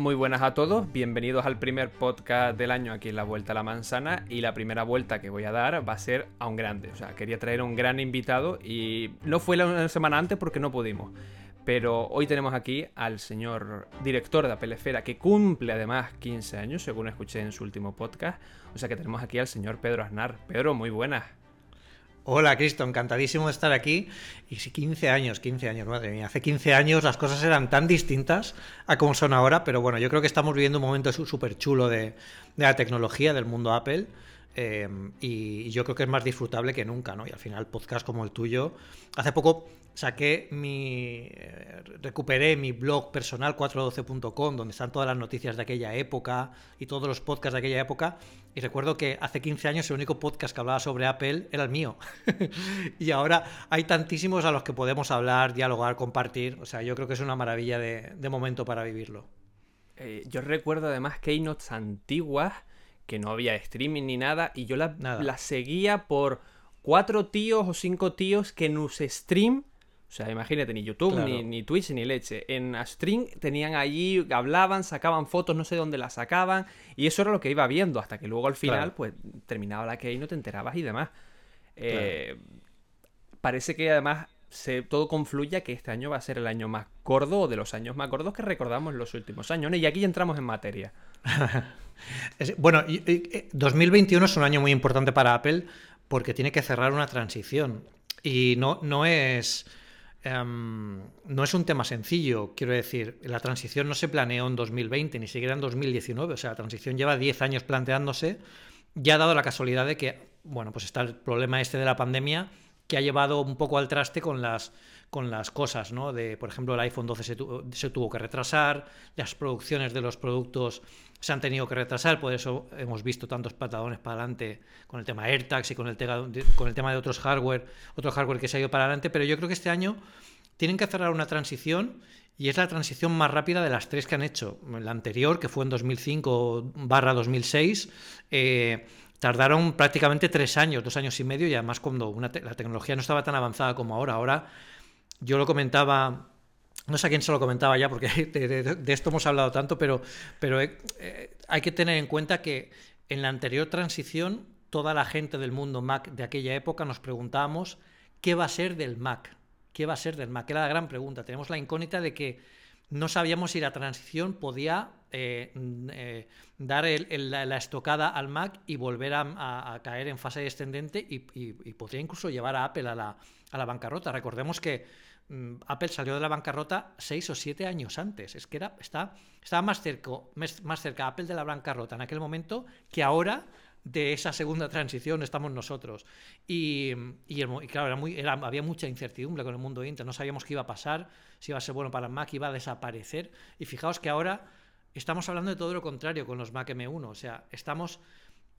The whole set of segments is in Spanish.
Muy buenas a todos, bienvenidos al primer podcast del año aquí en La Vuelta a la Manzana y la primera vuelta que voy a dar va a ser a un grande, o sea, quería traer a un gran invitado y no fue la semana antes porque no pudimos, pero hoy tenemos aquí al señor director de Apple Esfera que cumple además 15 años, según escuché en su último podcast, o sea que tenemos aquí al señor Pedro Aznar. Pedro, muy buenas. Hola Cristo, encantadísimo de estar aquí. Y sí, 15 años, 15 años, madre mía. Hace 15 años las cosas eran tan distintas a como son ahora, pero bueno, yo creo que estamos viviendo un momento súper chulo de, la tecnología, del mundo Apple. Eh, y yo creo que es más disfrutable que nunca, ¿no? Y al final, podcast como el tuyo. Hace poco saqué mi. Eh, recuperé mi blog personal 412.com, donde están todas las noticias de aquella época y todos los podcasts de aquella época. Y recuerdo que hace 15 años el único podcast que hablaba sobre Apple era el mío. y ahora hay tantísimos a los que podemos hablar, dialogar, compartir. O sea, yo creo que es una maravilla de, momento para vivirlo. Eh, yo recuerdo además keynotes antiguas que no había streaming ni nada y yo las la seguía por cuatro tíos o cinco tíos que nos stream o sea, imagínate, ni YouTube, ni, ni, Twitch, ni leche. En Stream tenían allí, hablaban, sacaban fotos, no sé dónde las sacaban. Y eso era lo que iba viendo, hasta que luego al final, pues, terminaba la que y no te enterabas y demás. Eh, parece que además se, todo confluye a que este año va a ser el año más gordo o de los años más gordos que recordamos en los últimos años. Y aquí entramos en materia. bueno, 2021 es un año muy importante para Apple porque tiene que cerrar una transición. Y no, no es Em, no es un tema sencillo, quiero decir, la transición no se planeó en 2020, ni siquiera en 2019, o sea, la transición lleva 10 años planteándose, ya ha dado la casualidad de que, bueno, pues está el problema este de la pandemia que ha llevado un poco al traste con las, con las cosas, ¿no? De, por ejemplo, el iPhone 12 se, tuvo que retrasar, las producciones de los productos se han tenido que retrasar, por eso hemos visto tantos patadones para adelante con el tema AirTags y con el, con el tema de otros hardware, otro hardware que se ha ido para adelante, pero yo creo que este año tienen que cerrar una transición y es la transición más rápida de las tres que han hecho. La anterior, que fue en 2005 barra 2006, eh, tardaron prácticamente tres años, dos años y medio, y además cuando la tecnología no estaba tan avanzada como ahora. Ahora, yo lo comentaba, no sé a quién se lo comentaba ya, porque de, esto hemos hablado tanto, pero, eh, eh, hay que tener en cuenta que en la anterior transición, toda la gente del mundo Mac de aquella época nos preguntábamos qué va a ser del Mac. ¿Qué va a ser del Mac? Era la gran pregunta. Tenemos la incógnita de que no sabíamos si la transición podía eh, eh, dar la, estocada al Mac y volver a, caer en fase descendente y, podría incluso llevar a Apple a la, bancarrota. Recordemos que mm, Apple salió de la bancarrota seis o siete años antes. Es que era, está, estaba más cerca, más cerca Apple de la bancarrota en aquel momento que ahora de esa segunda transición estamos nosotros. Y, claro, era muy, había mucha incertidumbre con el mundo Intel, no sabíamos qué iba a pasar, si iba a ser bueno para el Mac, iba a desaparecer. Y fijaos que ahora estamos hablando de todo lo contrario con los Mac M1, o sea, estamos...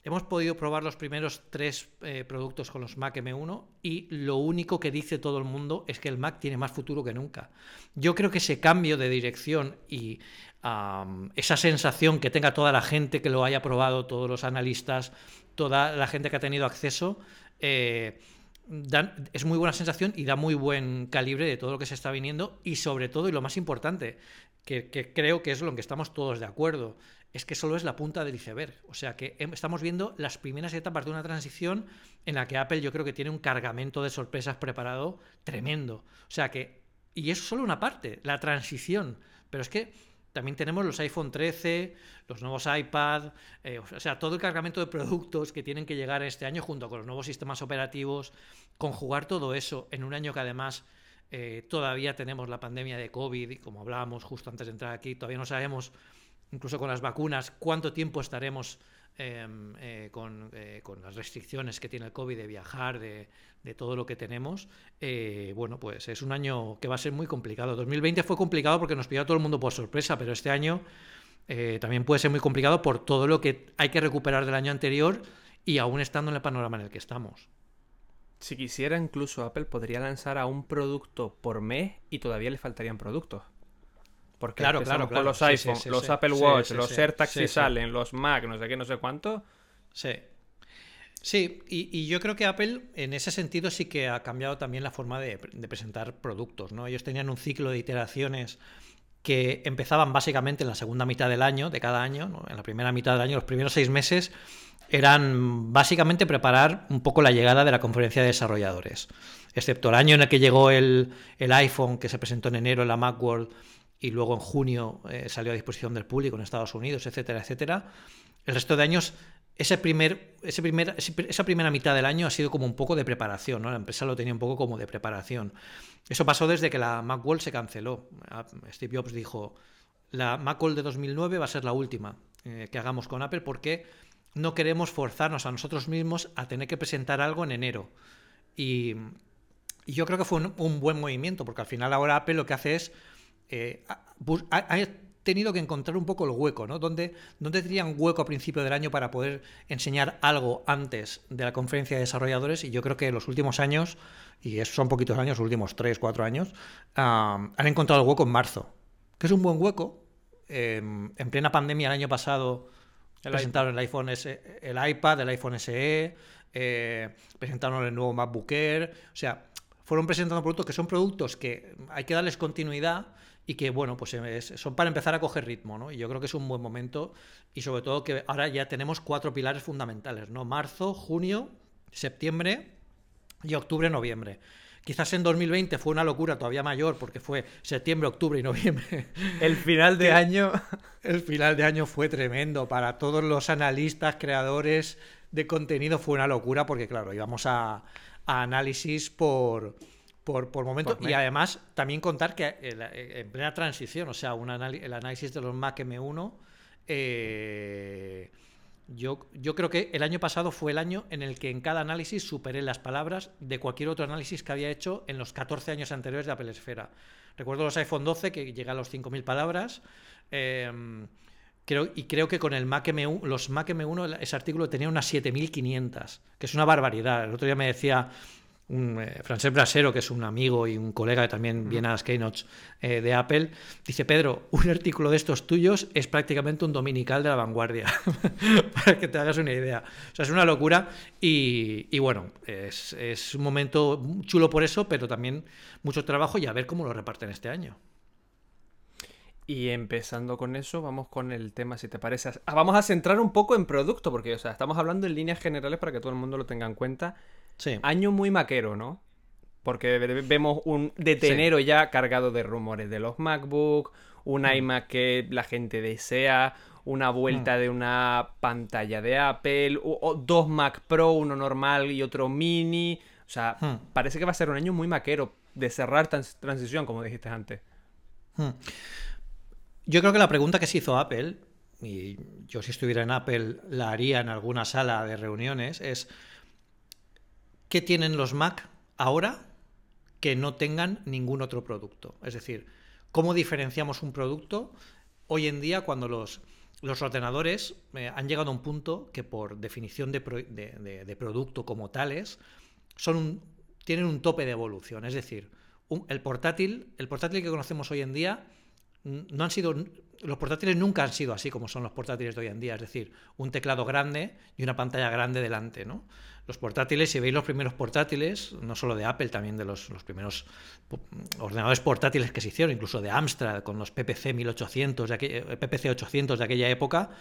Hemos podido probar los primeros tres eh, productos con los Mac M1 y lo único que dice todo el mundo es que el Mac tiene más futuro que nunca. Yo creo que ese cambio de dirección y esa sensación que tenga toda la gente que lo haya probado, todos los analistas, toda la gente que ha tenido acceso, eh, es muy buena sensación y da muy buen calibre de todo lo que se está viniendo y sobre todo, y lo más importante, que, creo que es lo que estamos todos de acuerdo, es que solo es la punta del iceberg. O sea que estamos viendo las primeras etapas de una transición en la que Apple yo creo que tiene un cargamento de sorpresas preparado tremendo. O sea que, y es solo una parte, la transición. Pero es que también tenemos los iPhone 13, los nuevos iPad, eh, o sea, todo el cargamento de productos que tienen que llegar este año junto con los nuevos sistemas operativos, conjugar todo eso en un año que además eh, todavía tenemos la pandemia de COVID y como hablábamos justo antes de entrar aquí, todavía no sabemos, incluso con las vacunas, cuánto tiempo estaremos Em, eh, eh, con, las restricciones que tiene el COVID de viajar, de, todo lo que tenemos, eh, bueno, pues es un año que va a ser muy complicado. 2020 fue complicado porque nos pilló a todo el mundo por sorpresa, pero este año también puede ser muy complicado por todo lo que hay que recuperar del año anterior y aún estando en el panorama en el que estamos. Si quisiera, incluso Apple podría lanzar a un producto por mes y todavía le faltarían productos. Porque claro, claro, con los iPhone, los Apple Watch, los AirTags si salen, los Mac, no sé qué, no sé cuánto. Sí. Sí, y, yo creo que Apple en ese sentido sí que ha cambiado también la forma de, presentar productos, ¿no? Ellos tenían un ciclo de iteraciones que empezaban básicamente en la segunda mitad del año, de cada año, en la primera mitad del año, los primeros seis meses, eran básicamente preparar un poco la llegada de la conferencia de desarrolladores. Excepto el año en el que llegó el, iPhone, que se presentó en enero en la Macworld, y luego en junio eh, salió a disposición del público en Estados Unidos, etcétera, etcétera. El resto de años primer, esa primera mitad del año ha sido como un poco de preparación, ¿no? La empresa lo tenía un poco como de preparación. Eso pasó desde que la Macworld se canceló. Ah, Steve Jobs dijo, la Macworld de 2009 va a ser la última eh, que hagamos con Apple porque no queremos forzarnos a nosotros mismos a tener que presentar algo en enero. Y, yo creo que fue un, buen movimiento, porque al final ahora Apple lo que hace es... Eh, tenido que encontrar un poco el hueco, ¿no? ¿Dónde, ¿Dónde un hueco a principio del año para poder enseñar algo antes de la conferencia de desarrolladores? Y yo creo que en los últimos años, y esos son poquitos años, los últimos tres, cuatro años, han encontrado el hueco en marzo, que es un buen hueco. Em, en plena pandemia el año pasado presentaron el iPhone el iPad, el iPhone SE, eh, presentaron el nuevo MacBook Air, o sea, fueron presentando productos que son productos que hay que darles continuidad y que, bueno, pues son para empezar a coger ritmo, ¿no? Y yo creo que es un buen momento y sobre todo que ahora ya tenemos cuatro pilares fundamentales, ¿no? Marzo, junio, septiembre y octubre, noviembre. Quizás en 2020 fue una locura todavía mayor porque fue septiembre, octubre y noviembre. El final de año. El final de año fue tremendo. Para todos los analistas, creadores de contenido fue una locura porque, claro, íbamos a análisis por, por, por momento. y además, también contar que eh, en plena transición, o sea, un el análisis de los Mac M1, eh, yo, yo creo que el año pasado fue el año en el que en cada análisis superé las palabras de cualquier otro análisis que había hecho en los 14 años anteriores de Apple Esfera. Recuerdo los iPhone 12 que llega a los 5.000 palabras. Em, creo, y creo que con el Mac M1, los Mac M1, ese artículo tenía unas 7.500, que es una barbaridad. El otro día me decía un, eh, Francés Brasero, que es un amigo y un colega que también viene a las keynotes eh, de Apple, dice, Pedro, un artículo de estos tuyos es prácticamente un dominical de la vanguardia, para que te hagas una idea. O sea, es una locura y, bueno, es, es, un momento chulo por eso, pero también mucho trabajo y a ver cómo lo reparten este año. Y empezando con eso, vamos con el tema, si te parece. Ah, vamos a centrar un poco en producto, porque o sea, estamos hablando en líneas generales para que todo el mundo lo tenga en cuenta. Año muy maquero, ¿no? Porque vemos un detenero ya cargado de rumores de los MacBook, un mm. iMac que la gente desea, una vuelta mm. de una pantalla de Apple, o, dos Mac Pro, uno normal y otro mini. O sea, mm. parece que va a ser un año muy maquero de cerrar transición, como dijiste antes. Yo creo que la pregunta que se hizo Apple, y yo si estuviera en Apple la haría en alguna sala de reuniones, es ¿qué tienen los Mac ahora que no tengan ningún otro producto? Es decir, ¿cómo diferenciamos un producto hoy en día cuando los, los ordenadores eh, han llegado a un punto que por definición de, producto como tales son tienen un tope de evolución? Es decir, el, portátil, el portátil que conocemos hoy en día no han sido los portátiles nunca han sido así como son los portátiles de hoy en día, es decir, un teclado grande y una pantalla grande delante, ¿no? Los portátiles, si veis los primeros portátiles, no solo de Apple, también de los, primeros ordenadores portátiles que se hicieron, incluso de Amstrad, con los PPC 1800, de eh, PPC 800 de aquella época,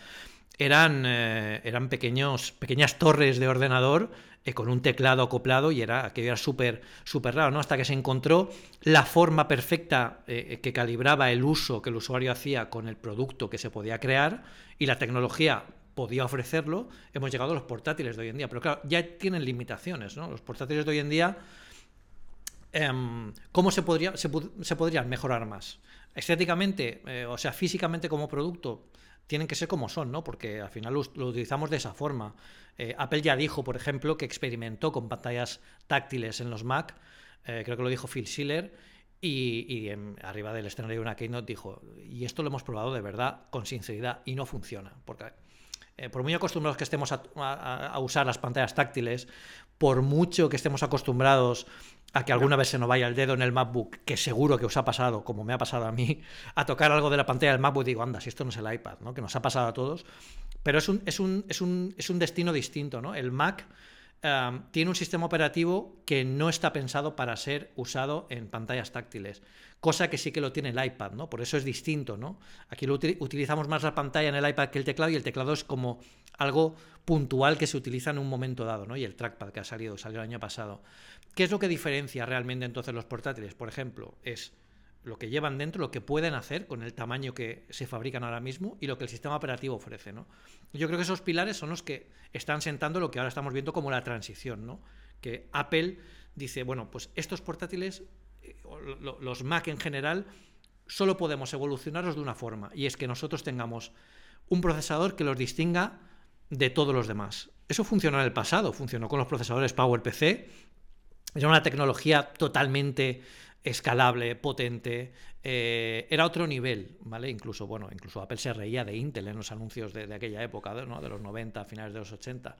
eran, eh, eran pequeños, pequeñas torres de ordenador eh, con un teclado acoplado y era aquello era súper súper raro, ¿no? Hasta que se encontró la forma perfecta que calibraba el uso que el usuario hacía con el producto que se podía crear y la tecnología podía ofrecerlo, hemos llegado a los portátiles de hoy en día. Pero claro, ya tienen limitaciones, ¿no? Los portátiles de hoy en día, em, ¿cómo se, podría, se, podrían mejorar más? Estéticamente, eh, o sea, físicamente como producto, tienen que ser como son, ¿no? Porque al final lo, utilizamos de esa forma. Eh, Apple ya dijo, por ejemplo, que experimentó con pantallas táctiles en los Mac, eh, creo que lo dijo Phil Schiller, y, arriba del escenario de una keynote dijo, y esto lo hemos probado de verdad, con sinceridad, y no funciona. Porque eh, por muy acostumbrados que estemos a, usar las pantallas táctiles, por mucho que estemos acostumbrados a que alguna vez se nos vaya el dedo en el MacBook, que seguro que os ha pasado, como me ha pasado a mí, a tocar algo de la pantalla del MacBook, digo, anda, si esto no es el iPad, ¿no? que nos ha pasado a todos, pero es un, es un, es un, es un destino distinto, ¿no? El Mac tiene un sistema operativo que no está pensado para ser usado en pantallas táctiles, cosa que sí que lo tiene el iPad, ¿no? Por eso es distinto, ¿no? Aquí lo utilizamos más la pantalla en el iPad que el teclado y el teclado es como algo puntual que se utiliza en un momento dado, ¿no? Y el trackpad que ha salido, salió el año pasado. ¿Qué es lo que diferencia realmente entonces los portátiles? Por ejemplo, es lo que llevan dentro, lo que pueden hacer con el tamaño que se fabrican ahora mismo y lo que el sistema operativo ofrece. ¿no? Yo creo que esos pilares son los que están sentando lo que ahora estamos viendo como la transición, ¿no? que Apple dice, bueno, pues estos portátiles, eh, los Mac en general, solo podemos evolucionarlos de una forma, y es que nosotros tengamos un procesador que los distinga de todos los demás. Eso funcionó en el pasado, funcionó con los procesadores PowerPC, era una tecnología totalmente escalable, potente, eh, era otro nivel, ¿vale? Incluso, bueno, incluso Apple se reía de Intel en los anuncios de, aquella época, ¿no? de los 90, finales de los 80.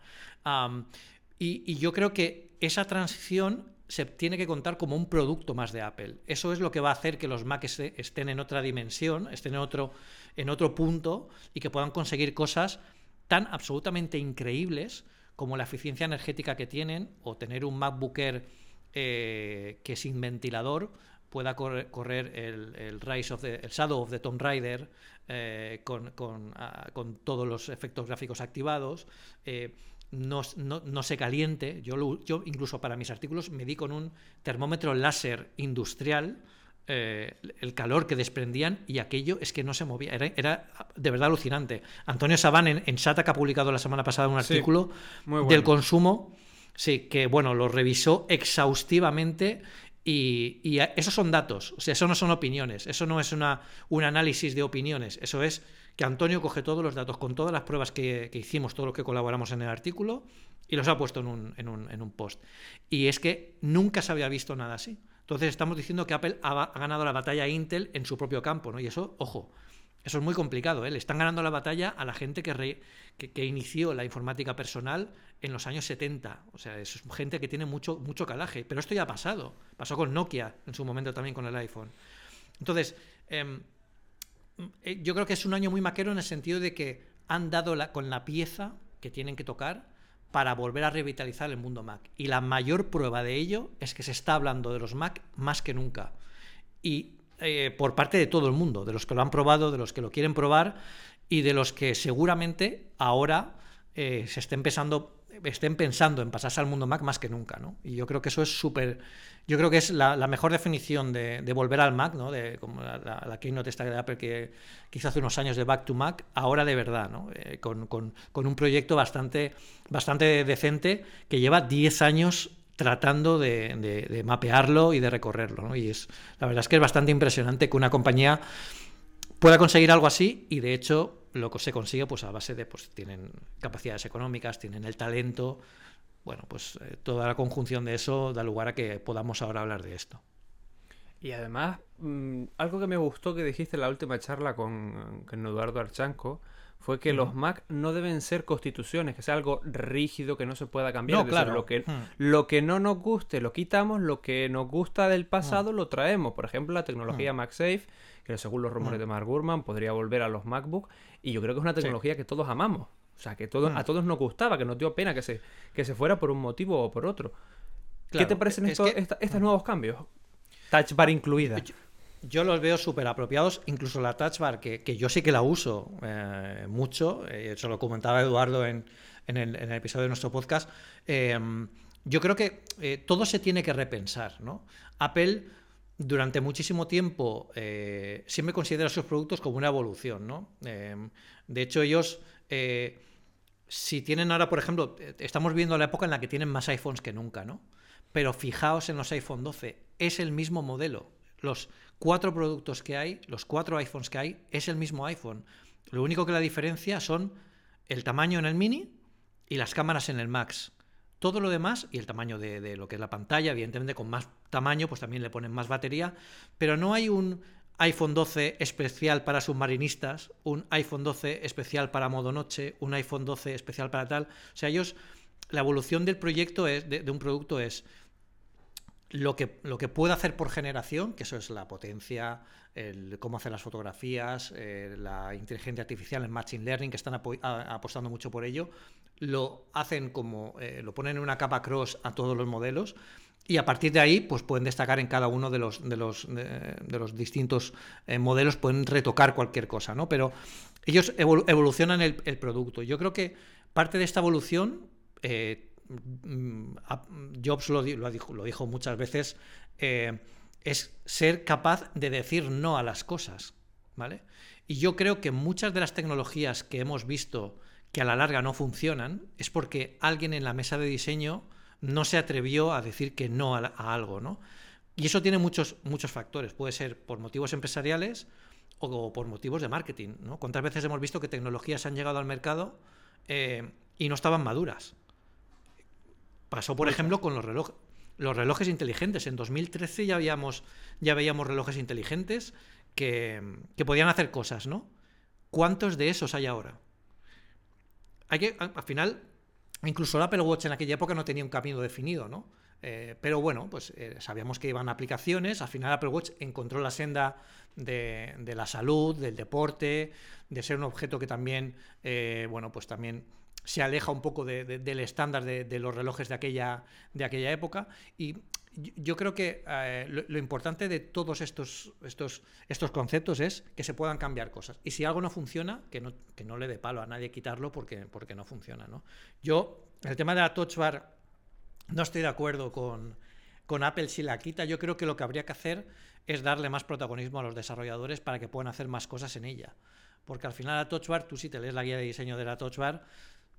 y, yo creo que esa transición se tiene que contar como un producto más de Apple. Eso es lo que va a hacer que los Mac estén en otra dimensión, estén en otro, en otro punto y que puedan conseguir cosas tan absolutamente increíbles como la eficiencia energética que tienen o tener un MacBook Air eh, que sin ventilador pueda correr, el, Rise of the, Shadow of the Tomb Raider eh, ah, con, todos los efectos gráficos activados. Eh, no, se caliente. Yo, yo incluso para mis artículos me di con un termómetro láser industrial el calor que desprendían y aquello es que no se movía. Era, de verdad alucinante. Antonio Sabán en, en, SATA que ha publicado la semana pasada un artículo del consumo Sí, que bueno, lo revisó exhaustivamente y, esos son datos, o sea, eso no son opiniones, eso no es una, un análisis de opiniones, eso es que Antonio coge todos los datos con todas las pruebas que, hicimos, todo lo que colaboramos en el artículo y los ha puesto en un, en, un, en un, post. Y es que nunca se había visto nada así. Entonces estamos diciendo que Apple ha, ha ganado la batalla a Intel en su propio campo, ¿no? Y eso, ojo, eso es muy complicado. ¿eh? Le están ganando la batalla a la gente que, inició la informática personal en los años 70. O sea, es gente que tiene mucho, mucho calaje. Pero esto ya ha pasado. Pasó con Nokia en su momento también con el iPhone. Entonces, em, eh, yo creo que es un año muy maquero en el sentido de que han dado con la pieza que tienen que tocar para volver a revitalizar el mundo Mac. Y la mayor prueba de ello es que se está hablando de los Mac más que nunca. Y eh, por parte de todo el mundo, de los que lo han probado, de los que lo quieren probar y de los que seguramente ahora eh, se estén pensando estén pensando en pasarse al mundo Mac más que nunca, ¿no? Y yo creo que eso es súper, yo creo que es la, mejor definición de, volver al Mac, ¿no? De como la, la, keynote esta de Apple que, hace unos años de Back to Mac, ahora de verdad, ¿no? Eh, con, con, un proyecto bastante, bastante decente que lleva 10 años tratando de, mapearlo y de recorrerlo. Y es, la verdad es que es bastante impresionante que una compañía pueda conseguir algo así y de hecho lo que se consigue pues a base de pues tienen capacidades económicas, tienen el talento, bueno, pues eh, toda la conjunción de eso da lugar a que podamos ahora hablar de esto. Y además, mm, algo que me gustó que dijiste en la última charla con, con Eduardo Archanco fue que los Mac no deben ser constituciones, que sea algo rígido que no se pueda cambiar. claro. lo, que, lo que no nos guste lo quitamos, lo que nos gusta del pasado lo traemos. Por ejemplo, la tecnología MagSafe, que según los rumores de Mark Gurman podría volver a los MacBook, y yo creo que es una tecnología que todos amamos. O sea, que todos, a todos nos gustaba, que nos dio pena que se, que se fuera por un motivo o por otro. ¿Qué te parecen estos, estos nuevos cambios? Touch Bar incluida. Yo los veo súper apropiados, incluso la touch bar, que, yo sí que la uso eh, mucho, eh, eso lo comentaba Eduardo en, el, episodio de nuestro podcast. Em, yo creo que eh, todo se tiene que repensar, ¿no? Apple durante muchísimo tiempo siempre considera sus productos como una evolución, ¿no? Em, de hecho, ellos, si tienen ahora, por ejemplo, estamos viendo la época en la que tienen más iPhones que nunca, ¿no? Pero fijaos en los iPhone 12, es el mismo modelo. Los cuatro productos que hay, los cuatro iPhones que hay, es el mismo iPhone. Lo único que la diferencia son el tamaño en el mini y las cámaras en el Max. Todo lo demás, y el tamaño de, lo que es la pantalla, evidentemente con más tamaño, pues también le ponen más batería, pero no hay un iPhone 12 especial para submarinistas, un iPhone 12 especial para modo noche, un iPhone 12 especial para tal. O sea, ellos, la evolución del proyecto es, de un producto es lo que, lo que puede hacer por generación, que eso es la potencia, cómo hacer las fotografías, eh, la inteligencia artificial, el machine learning, que están apostando mucho por ello, lo hacen como, eh, lo ponen en una capa cross a todos los modelos y a partir de ahí pues pueden destacar en cada uno de los, de los, de, los distintos eh, modelos, pueden retocar cualquier cosa, ¿no? Pero ellos evolucionan el, producto. Yo creo que parte de esta evolución, Jobs lo, lo, dijo, lo dijo muchas veces, es ser capaz de decir no a las cosas, ¿vale? Y yo creo que muchas de las tecnologías que hemos visto que a la larga no funcionan es porque alguien en la mesa de diseño no se atrevió a decir que no a, algo, ¿no? Y eso tiene muchos, muchos factores. Puede ser por motivos empresariales o por motivos de marketing, ¿no? ¿Cuántas veces hemos visto que tecnologías han llegado al mercado eh, y no estaban maduras? Pasó, por ejemplo, con los relojes los relojes inteligentes. En 2013 ya, habíamos, ya veíamos relojes inteligentes que, podían hacer cosas, ¿no? ¿Cuántos de esos hay ahora? Hay que, al final, incluso el Apple Watch en aquella época no tenía un camino definido, ¿no? Eh, pero bueno, pues eh, sabíamos que iban aplicaciones. Al final Apple Watch encontró la senda de, la salud, del deporte, de ser un objeto que también, eh, bueno, pues también se aleja un poco del estándar de, los relojes de aquella, de aquella época. Y yo creo que eh, lo, importante de todos estos, estos, estos conceptos es que se puedan cambiar cosas. Y si algo no funciona, que no, que no le dé palo a nadie quitarlo porque, porque no funciona. ¿no? Yo, el tema de la Touch Bar, no estoy de acuerdo con, con Apple si la quita. Yo creo que lo que habría que hacer es darle más protagonismo a los desarrolladores para que puedan hacer más cosas en ella. Porque al final la Touch Bar, tú si te lees la guía de diseño de la Touch Bar,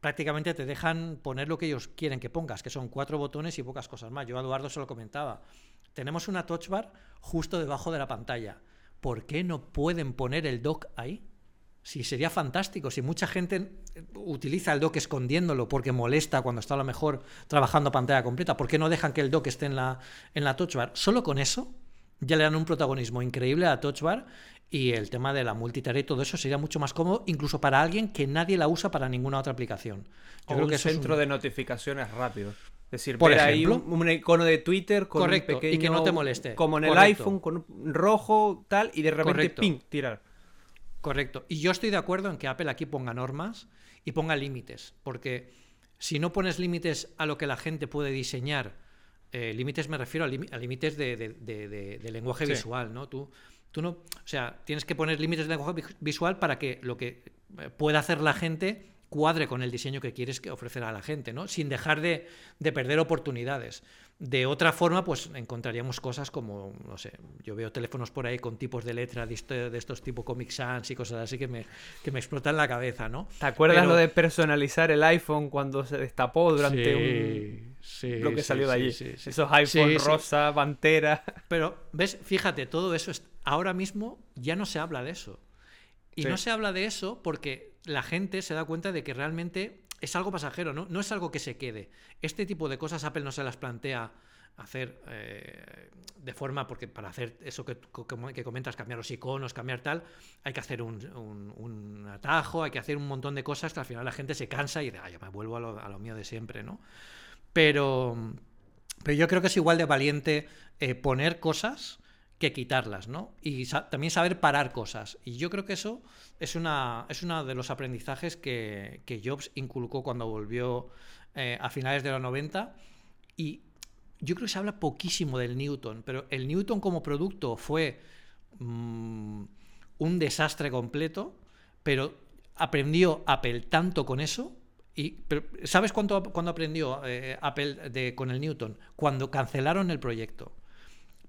prácticamente te dejan poner lo que ellos quieren que pongas, que son cuatro botones y pocas cosas más. Yo a Eduardo se lo comentaba. Tenemos una touch bar justo debajo de la pantalla. ¿Por qué no pueden poner el dock ahí? Si sería fantástico, si mucha gente utiliza el dock escondiéndolo porque molesta cuando está a lo mejor trabajando pantalla completa, ¿por qué no dejan que el dock esté en la, en la touch bar? Solo con eso ya le dan un protagonismo increíble a la touch bar y el tema de la multitarea y todo eso sería mucho más cómodo, incluso para alguien que nadie la usa para ninguna otra aplicación. Yo creo un que centro de notificaciones rápido. Es decir, por ahí un, icono de Twitter con un pequeño... y que no te moleste. Como en el iPhone, con un rojo, tal, y de repente, ping, tirar. Correcto. Y yo estoy de acuerdo en que Apple aquí ponga normas y ponga límites, porque si no pones límites a lo que la gente puede diseñar, eh, límites me refiero a, límites de, lenguaje visual, ¿no? Tú Tú no, o sea, tienes que poner límites de lenguaje visual para que lo que eh, pueda hacer la gente cuadre con el diseño que quieres ofrecer a la gente, ¿no? Sin dejar de, perder oportunidades. De otra forma, pues encontraríamos cosas como, no sé, yo veo teléfonos por ahí con tipos de letra de, estos tipo Comic Sans y cosas así que me, que me explotan la cabeza, ¿no? ¿Te acuerdas lo de personalizar el iPhone cuando se destapó durante un lo que salió de allí. Esos iPhone rosa, pantera. Pero, ¿ves? Fíjate, todo eso ahora mismo ya no se habla de eso. Y no se habla de eso porque la gente se da cuenta de que realmente es algo pasajero, ¿no? No es algo que se quede. Este tipo de cosas Apple no se las plantea hacer eh, de forma, porque para hacer eso que, que, comentas, cambiar los iconos, cambiar tal, hay que hacer un, un, atajo, hay que hacer un montón de cosas que al final la gente se cansa y dice, ah, yo me vuelvo a lo, a lo mío de siempre, ¿no? Pero, pero yo creo que es igual de valiente eh, poner cosas que quitarlas, ¿no? Y también saber parar cosas. Y yo creo que eso es, una, es uno de los aprendizajes que, Jobs inculcó cuando volvió eh, a finales de los 90. Y yo creo que se habla poquísimo del Newton, pero el Newton como producto fue mm, un desastre completo, pero aprendió Apple tanto con eso y, ¿Sabes cuánto, aprendió eh, Apple de, con el Newton? Cuando cancelaron el proyecto.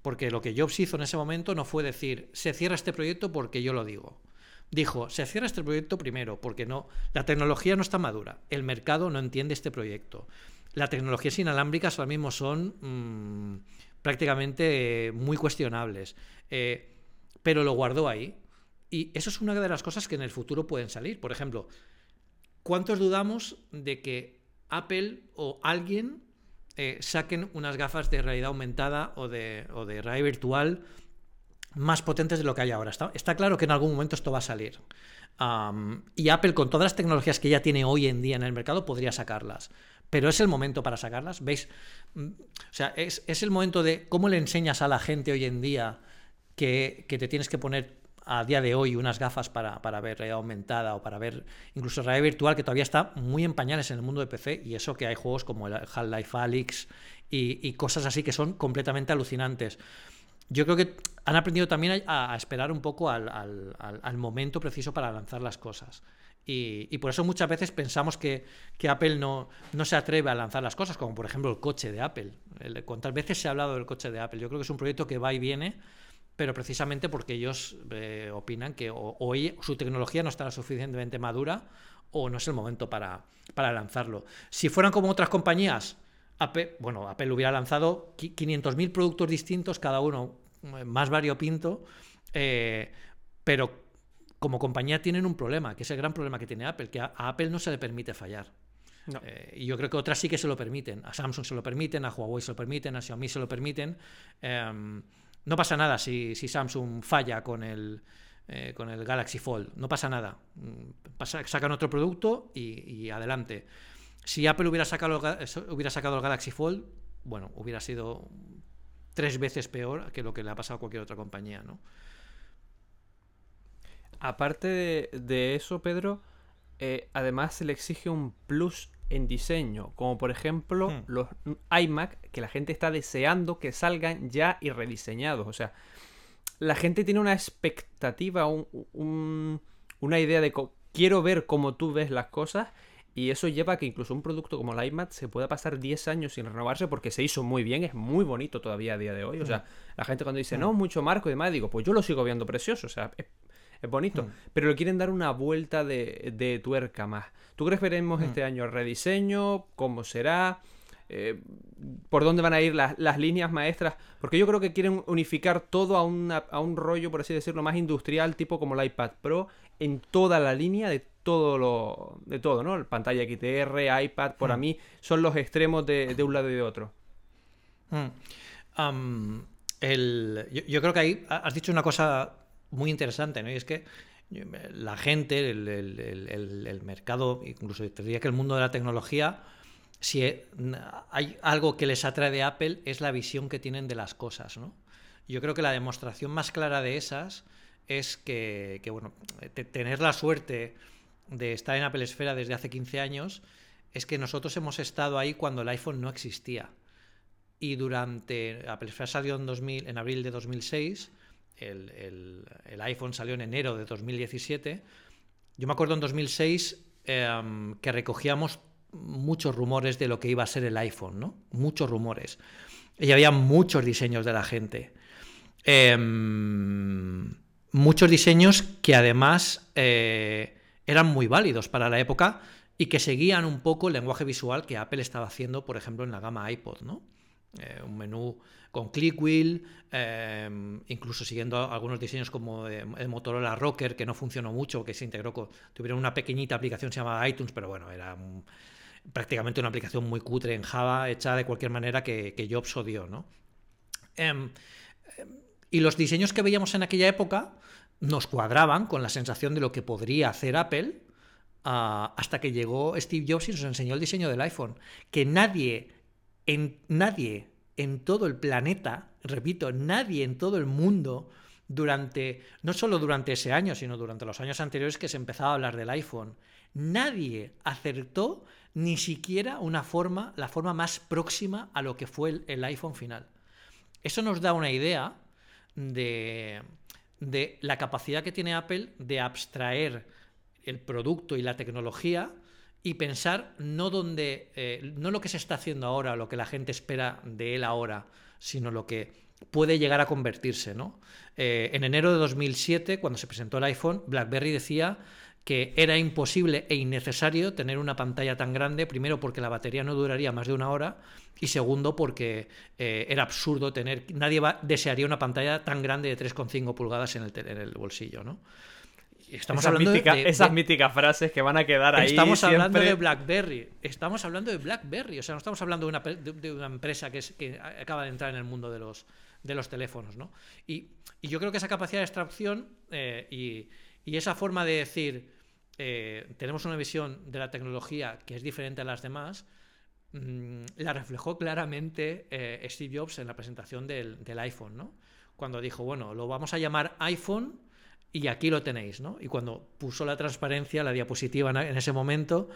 Porque lo que Jobs hizo en ese momento no fue decir, se cierra este proyecto porque yo lo digo. Dijo, se cierra este proyecto primero, porque no, la tecnología no está madura, el mercado no entiende este proyecto. Las tecnologías inalámbricas ahora mismo son mm, prácticamente muy cuestionables. Eh, pero lo guardó ahí. Y eso es una de las cosas que en el futuro pueden salir. Por ejemplo, ¿Cuántos dudamos de que Apple o alguien eh, saquen unas gafas de realidad aumentada o de, de, realidad virtual más potentes de lo que hay ahora? Está, claro que en algún momento esto va a salir. y Apple, con todas las tecnologías que ya tiene hoy en día en el mercado, podría sacarlas. Pero es el momento para sacarlas. ¿Veis? Mm, o sea, es, es el momento de cómo le enseñas a la gente hoy en día que, te tienes que poner a día de hoy unas gafas para, ver realidad aumentada o para ver incluso realidad virtual, que todavía está muy en pañales en el mundo de PC, y eso que hay juegos como el Half-Life Alyx y, cosas así que son completamente alucinantes. Yo creo que han aprendido también a, esperar un poco al, momento preciso para lanzar las cosas. Y, por eso muchas veces pensamos que, Apple no, no, se atreve a lanzar las cosas, como por ejemplo el coche de Apple. ¿Cuántas veces se ha hablado del coche de Apple? Yo creo que es un proyecto que va y viene, pero precisamente porque ellos eh, opinan que o, su tecnología no está suficientemente madura o no es el momento para, para lanzarlo. Si fueran como otras compañías, Apple, bueno, Apple hubiera lanzado 500.000 productos distintos, cada uno eh, más variopinto, eh, pero como compañía tienen un problema, que es el gran problema que tiene Apple, que a, Apple no se le permite fallar. Eh, y yo creo que otras sí que se lo permiten. A Samsung se lo permiten, a Huawei se lo permiten, a Xiaomi se lo permiten. Em, no pasa nada si, Samsung falla con el, con el Galaxy Fold. No pasa nada. Mm, sacan otro producto y adelante. Si Apple hubiera sacado, hubiera sacado el Galaxy Fold, bueno, hubiera sido tres veces peor que lo que le ha pasado a cualquier otra compañía, ¿no? Aparte de, eso, Pedro, eh, además se le exige un plus en diseño, como por ejemplo hmm. los iMac, que la gente está deseando que salgan ya y rediseñados. O sea, la gente tiene una expectativa, una idea de quiero ver cómo tú ves las cosas y eso lleva a que incluso un producto como el iMac se pueda pasar 10 años sin renovarse porque se hizo muy bien, es muy bonito todavía a día de hoy. O sea, mm. la gente cuando dice, mm. no, mucho marco y demás, digo, pues yo lo sigo viendo precioso, o sea, es, bonito. Mm. Pero le quieren dar una vuelta de, tuerca más. ¿Tú crees que veremos este año el rediseño? ¿Cómo será? Eh, por dónde van a ir las, líneas maestras, porque yo creo que quieren unificar todo a, a, un rollo, por así decirlo, más industrial, tipo como el iPad Pro, en toda la línea de todo lo de todo, ¿no? Pantalla XDR, iPad, por a hmm. mí son los extremos de, un lado y de otro. Hmm. yo, creo que ahí has dicho una cosa muy interesante, ¿no? Y es que la gente, el, mercado, incluso te diría que el mundo de la tecnología, si hay algo que les atrae de Apple es la visión que tienen de las cosas, ¿no? Yo creo que la demostración más clara de esas es que, que bueno, tener la suerte de estar en Apple Esfera desde hace 15 años es que nosotros hemos estado ahí cuando el iPhone no existía. Y durante. Apple Esfera salió en, 2000, en abril de 2006, el, iPhone salió en enero de 2017. Yo me acuerdo en 2006 em, que recogíamos muchos rumores de lo que iba a ser el iPhone, ¿no? Muchos rumores. Y había muchos diseños de la gente. Em, muchos diseños que además. Eh, eran muy válidos para la época y que seguían un poco el lenguaje visual que Apple estaba haciendo, por ejemplo, en la gama iPod, ¿no? Eh, un menú con click wheel, em, incluso siguiendo algunos diseños como el Motorola Rocker, que no funcionó mucho, que se integró con. Tuvieron una pequeñita aplicación se llamaba iTunes, pero bueno, era prácticamente una aplicación muy cutre en Java, hecha de cualquier manera que, que Jobs odió, ¿no? Em, em, y los diseños que veíamos en aquella época nos cuadraban con la sensación de lo que podría hacer Apple ah, hasta que llegó Steve Jobs y nos enseñó el diseño del iPhone. Que nadie, en, nadie en todo el planeta, repito, nadie en todo el mundo, durante, no solo durante ese año, sino durante los años anteriores que se empezaba a hablar del iPhone, nadie acertó ni siquiera una forma, la forma más próxima a lo que fue el iPhone final. Eso nos da una idea de, de la capacidad que tiene Apple de abstraer el producto y la tecnología y pensar no donde eh, no lo que se está haciendo ahora, lo que la gente espera de él ahora, sino lo que puede llegar a convertirse, ¿no? Eh, en enero de 2007, cuando se presentó el iPhone, BlackBerry decía que era imposible e innecesario tener una pantalla tan grande, primero porque la batería no duraría más de una hora y segundo porque eh, era absurdo tener, nadie desearía una pantalla tan grande de 3,5 pulgadas en el, en el bolsillo, ¿no? Estamos hablando de, esas míticas frases que van a quedar ahí. Estamos hablando de BlackBerry. Estamos hablando de BlackBerry. O sea, no estamos hablando de una, de una empresa que, es, que, acaba de entrar en el mundo de los, de los teléfonos. ¿no? Y, y yo creo que esa capacidad de extracción eh, y, y esa forma de decir, eh, tenemos una visión de la tecnología que es diferente a las demás, mm, la reflejó claramente eh, Steve Jobs en la presentación del, iPhone, ¿no? cuando dijo, bueno, lo vamos a llamar iPhone y aquí lo tenéis, ¿no? Y cuando puso la transparencia, la diapositiva en ese momento,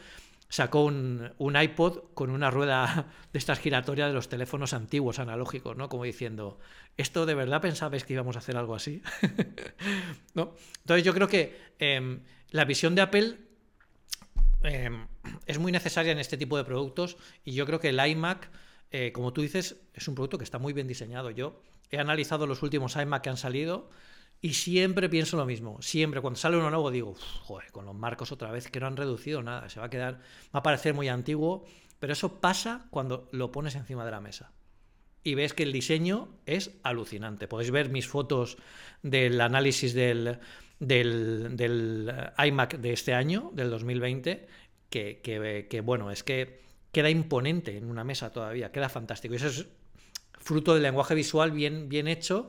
sacó un, iPod con una rueda de estas giratorias de los teléfonos antiguos analógicos, ¿no? Como diciendo, ¿esto de verdad pensabais que íbamos a hacer algo así? ¿No? Entonces yo creo que em, la visión de Apple em, es muy necesaria en este tipo de productos y yo creo que el iMac, eh, como tú dices, es un producto que está muy bien diseñado. Yo he analizado los últimos iMac que han salido y siempre pienso lo mismo. Siempre, cuando sale uno nuevo, digo, joder, con los marcos otra vez, que no han reducido nada. Se va a quedar, va a parecer muy antiguo. Pero eso pasa cuando lo pones encima de la mesa. Y ves que el diseño es alucinante. Podéis ver mis fotos del análisis del, del, eh, iMac de este año, del 2020, que, que, que, bueno, es que queda imponente en una mesa todavía, queda fantástico. Y eso es fruto del lenguaje visual bien, bien hecho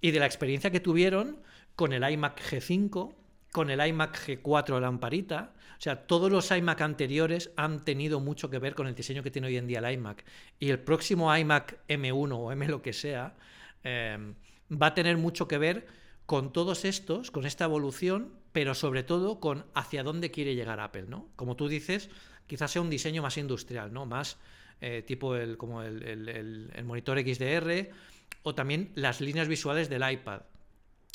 y de la experiencia que tuvieron con el iMac G5, con el iMac G4 lamparita. O sea, todos los iMac anteriores han tenido mucho que ver con el diseño que tiene hoy en día el iMac. Y el próximo iMac M1 o M lo que sea, em, va a tener mucho que ver con todos estos, con esta evolución, pero sobre todo con hacia dónde quiere llegar Apple, ¿no? Como tú dices, quizás sea un diseño más industrial, ¿no? Más eh, tipo el, como el, el monitor XDR o también las líneas visuales del iPad.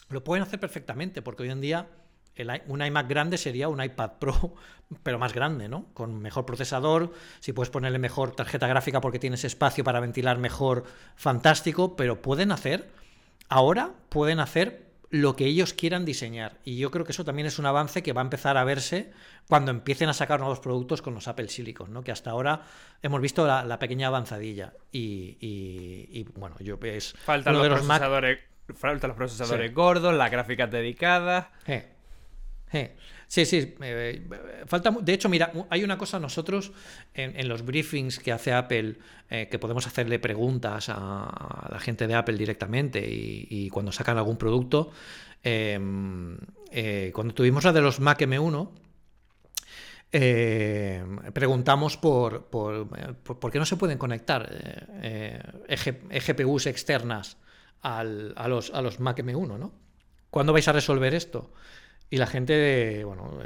Lo pueden hacer perfectamente, porque hoy en día un iMac grande sería un iPad Pro, pero más grande, ¿no? Con mejor procesador, si puedes ponerle mejor tarjeta gráfica porque tienes espacio para ventilar mejor, fantástico, pero pueden hacer, ahora pueden hacer lo que ellos quieran diseñar. Y yo creo que eso también es un avance que va a empezar a verse cuando empiecen a sacar nuevos productos con los Apple Silicon, ¿no? que hasta ahora hemos visto la, pequeña avanzadilla. Y, bueno, yo es faltan los, procesadores, faltan los procesadores gordos, las gráficas dedicadas. Eh, eh. Sí, sí. Eh, falta, de hecho, mira, hay una cosa nosotros en, los briefings que hace Apple, eh, que podemos hacerle preguntas a, la gente de Apple directamente y, cuando sacan algún producto. Em, eh, cuando tuvimos la de los Mac M1, preguntamos por, por, qué no se pueden conectar GPUs externas a, los, a los Mac M1, ¿no? ¿Cuándo vais a resolver esto? Y la gente, bueno,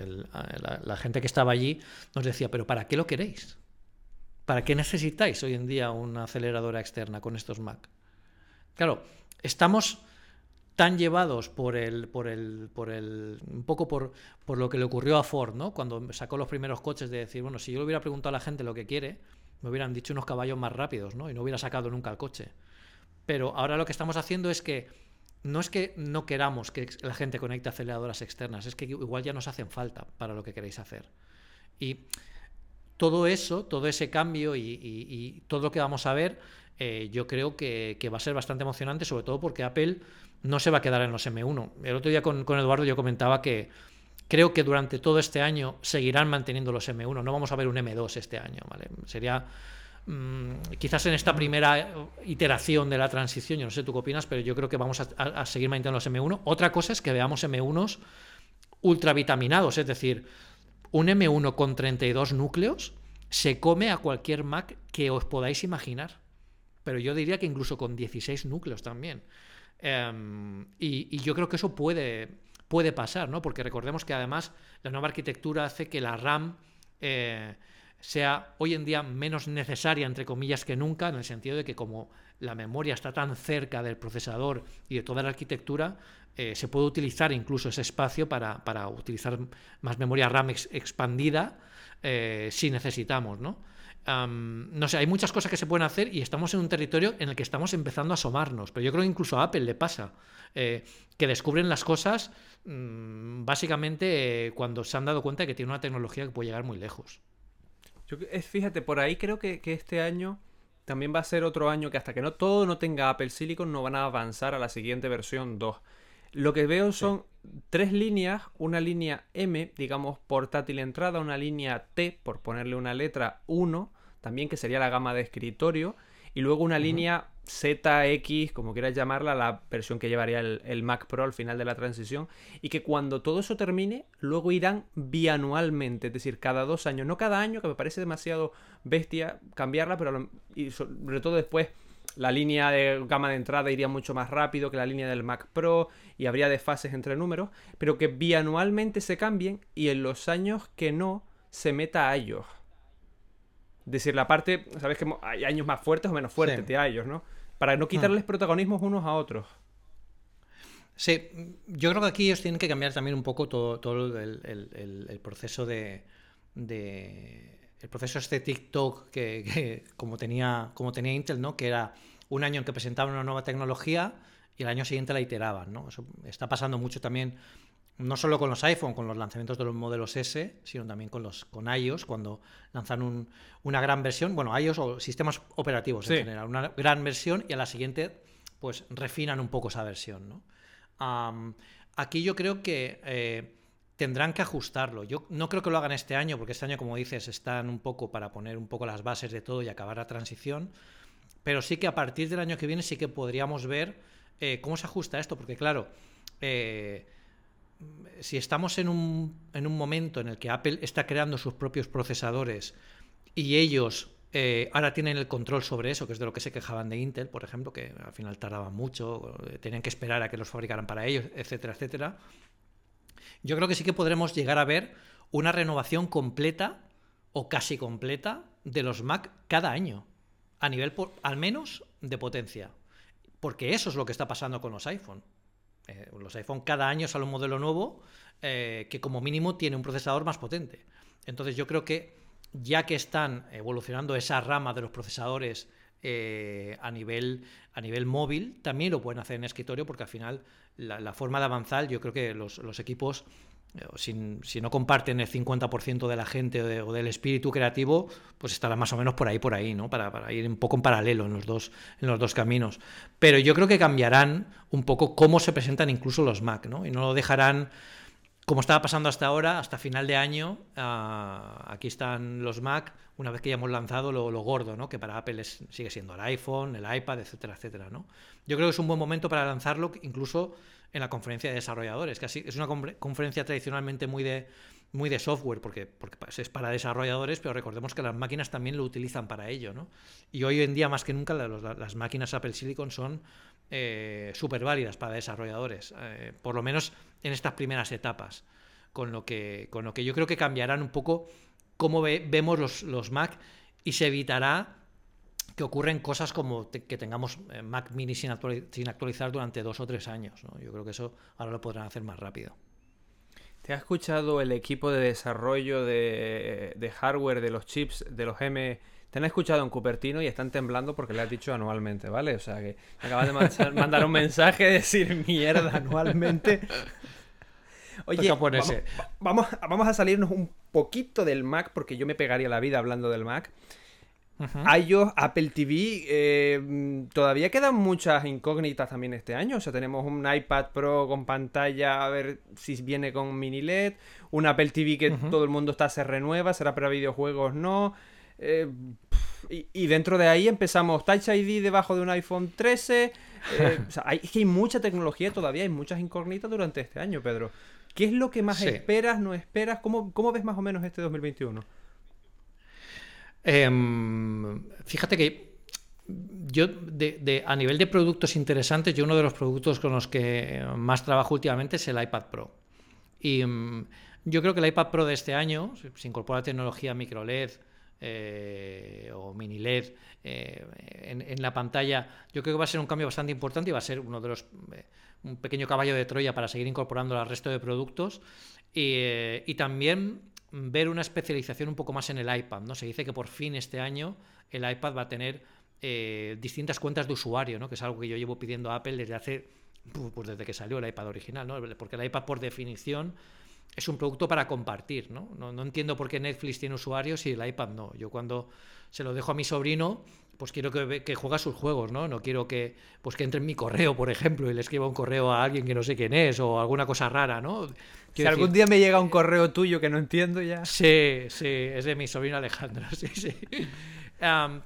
la, gente que estaba allí nos decía, pero ¿para qué lo queréis? ¿Para qué necesitáis hoy en día una aceleradora externa con estos Mac? Claro, estamos tan llevados por el, por el, por el, un poco por, por lo que le ocurrió a Ford, ¿no? Cuando sacó los primeros coches de decir, bueno, si yo le hubiera preguntado a la gente lo que quiere, me hubieran dicho unos caballos más rápidos, ¿no? Y no hubiera sacado nunca el coche. Pero ahora lo que estamos haciendo es que no es que no queramos que la gente conecte aceleradoras externas, es que igual ya nos hacen falta para lo que queréis hacer. Y todo eso, todo ese cambio y, todo lo que vamos a ver, eh, yo creo que, va a ser bastante emocionante, sobre todo porque Apple no se va a quedar en los M1. El otro día con, Eduardo yo comentaba que creo que durante todo este año seguirán manteniendo los M1. No vamos a ver un M2 este año, ¿vale? Sería quizás en esta primera iteración de la transición, yo no sé tú qué opinas, pero yo creo que vamos a, seguir manteniendo los M1. Otra cosa es que veamos M1s ultravitaminados, es decir, un M1 con 32 núcleos se come a cualquier Mac que os podáis imaginar. Pero yo diría que incluso con 16 núcleos también. Em, y, yo creo que eso puede, puede pasar, ¿no? Porque recordemos que además la nueva arquitectura hace que la RAM eh, sea hoy en día menos necesaria, entre comillas, que nunca, en el sentido de que como la memoria está tan cerca del procesador y de toda la arquitectura, eh, se puede utilizar incluso ese espacio para, utilizar más memoria RAM expandida eh, si necesitamos, ¿no? no sé, hay muchas cosas que se pueden hacer y estamos en un territorio en el que estamos empezando a asomarnos, pero yo creo que incluso a Apple le pasa, eh, que descubren las cosas mm, básicamente cuando se han dado cuenta de que tiene una tecnología que puede llegar muy lejos. Yo, fíjate, por ahí creo que, este año también va a ser otro año que hasta que no todo no tenga Apple Silicon no van a avanzar a la siguiente versión 2. Lo que veo son tres líneas, una línea M, digamos portátil entrada, una línea T, por ponerle una letra 1, también que sería la gama de escritorio, y luego una línea ZX, como quieras llamarla, la versión que llevaría el, Mac Pro al final de la transición, y que cuando todo eso termine, luego irán bianualmente, es decir, cada dos años, no cada año, que me parece demasiado bestia cambiarla, pero y sobre todo después la línea de gama de entrada iría mucho más rápido que la línea del Mac Pro y habría desfases entre números, pero que bianualmente se cambien y en los años que no se meta a ellos. Es decir, la parte, sabes que hay años más fuertes o menos fuertes de ellos, ¿no? Para no quitarles hmm. protagonismos unos a otros. Sí, yo creo que aquí ellos tienen que cambiar también un poco todo, todo el, proceso de, el proceso este TikTok que, como tenía como tenía Intel, ¿no? Que era un año en que presentaban una nueva tecnología y el año siguiente la iteraban, ¿no? Eso está pasando mucho también no solo con los iPhone, con los lanzamientos de los modelos S, sino también con los con iOS, cuando lanzan una gran versión, bueno, iOS o sistemas operativos en general, una gran versión y a la siguiente pues refinan un poco esa versión. ¿no? aquí yo creo que eh, tendrán que ajustarlo. Yo no creo que lo hagan este año, porque este año, como dices, están un poco para poner un poco las bases de todo y acabar la transición, pero sí que a partir del año que viene sí que podríamos ver eh, cómo se ajusta esto, porque claro, eh, si estamos en un, en un momento en el que Apple está creando sus propios procesadores y ellos eh, ahora tienen el control sobre eso, que es de lo que se quejaban de Intel, por ejemplo, que al final tardaban mucho, eh, tenían que esperar a que los fabricaran para ellos, etcétera, etcétera. Yo creo que sí que podremos llegar a ver una renovación completa o casi completa de los Mac cada año, a nivel al menos de potencia. Porque eso es lo que está pasando con los iPhone. Eh, los iPhone cada año sale un modelo nuevo eh, que como mínimo tiene un procesador más potente. Entonces yo creo que ya que están evolucionando esa rama de los procesadores eh, a, nivel, a nivel móvil, también lo pueden hacer en escritorio porque al final la, forma de avanzar, yo creo que los, los equipos si, no comparten el 50% de la gente o, del espíritu creativo, pues estará más o menos por ahí, por ahí, ¿no? Para, ir un poco en paralelo en los, dos, en los dos caminos. Pero yo creo que cambiarán un poco cómo se presentan incluso los Mac, ¿no? Y no lo dejarán como estaba pasando hasta ahora, hasta final de año. Ah, aquí están los Mac, una vez que ya hemos lanzado lo, gordo, ¿no? Que para Apple sigue siendo el iPhone, el iPad, etcétera, etcétera, ¿no? Yo creo que es un buen momento para lanzarlo, incluso en la conferencia de desarrolladores, que así es una conferencia tradicionalmente muy de, muy de software, porque, es para desarrolladores, pero recordemos que las máquinas también lo utilizan para ello. ¿no? Y hoy en día, más que nunca, las, máquinas Apple Silicon son eh, súper válidas para desarrolladores, eh, por lo menos en estas primeras etapas. Con lo, que, con lo que yo creo que cambiarán un poco cómo vemos los, los Mac y se evitará que ocurren cosas como que tengamos eh, Mac Mini sin, actualizar durante dos o tres años. Yo creo que eso ahora lo podrán hacer más rápido. ¿Te ha escuchado el equipo de desarrollo de, hardware de los chips de los M? Te han escuchado en Cupertino y están temblando porque le has dicho anualmente, ¿vale? O sea que acabas de mandar un mensaje de decir mierda anualmente. Oye, vamos, vamos, a salirnos un poquito del Mac porque yo me pegaría la vida hablando del Mac iOS, Apple TV, eh, todavía quedan muchas incógnitas también este año. O sea, tenemos un iPad Pro con pantalla, a ver si viene con mini LED, un Apple TV que todo el mundo está, se renueva, será para videojuegos, no. Eh, y, dentro de ahí empezamos Touch ID debajo de un iPhone 13. Eh, o sea, hay, hay mucha tecnología todavía, hay muchas incógnitas durante este año, Pedro. ¿Qué es lo que más esperas, no esperas? ¿Cómo, ¿Cómo ves más o menos este 2021? Em, fíjate que yo, a nivel de productos interesantes, yo uno de los productos con los que más trabajo últimamente es el iPad Pro. Y em, yo creo que el iPad Pro de este año, se incorpora tecnología micro LED eh, o mini LED eh, en, la pantalla, yo creo que va a ser un cambio bastante importante y va a ser uno de los eh, un pequeño caballo de Troya para seguir incorporando al resto de productos. y también ver una especialización un poco más en el iPad. ¿no? Se dice que por fin este año el iPad va a tener eh, distintas cuentas de usuario, ¿no? que es algo que yo llevo pidiendo a Apple desde hace, pues desde que salió el iPad original, ¿no? porque el iPad por definición es un producto para compartir. ¿no? No, entiendo por qué Netflix tiene usuarios y el iPad no. Yo cuando se lo dejo a mi sobrino, pues quiero que, que juegue sus juegos, ¿no? No quiero que, pues que entre en mi correo, por ejemplo, y le escriba un correo a alguien que no sé quién es o alguna cosa rara, ¿no? si algún día me llega un correo tuyo que no entiendo ya. Sí, sí, es de mi sobrino Alejandro, sí, sí.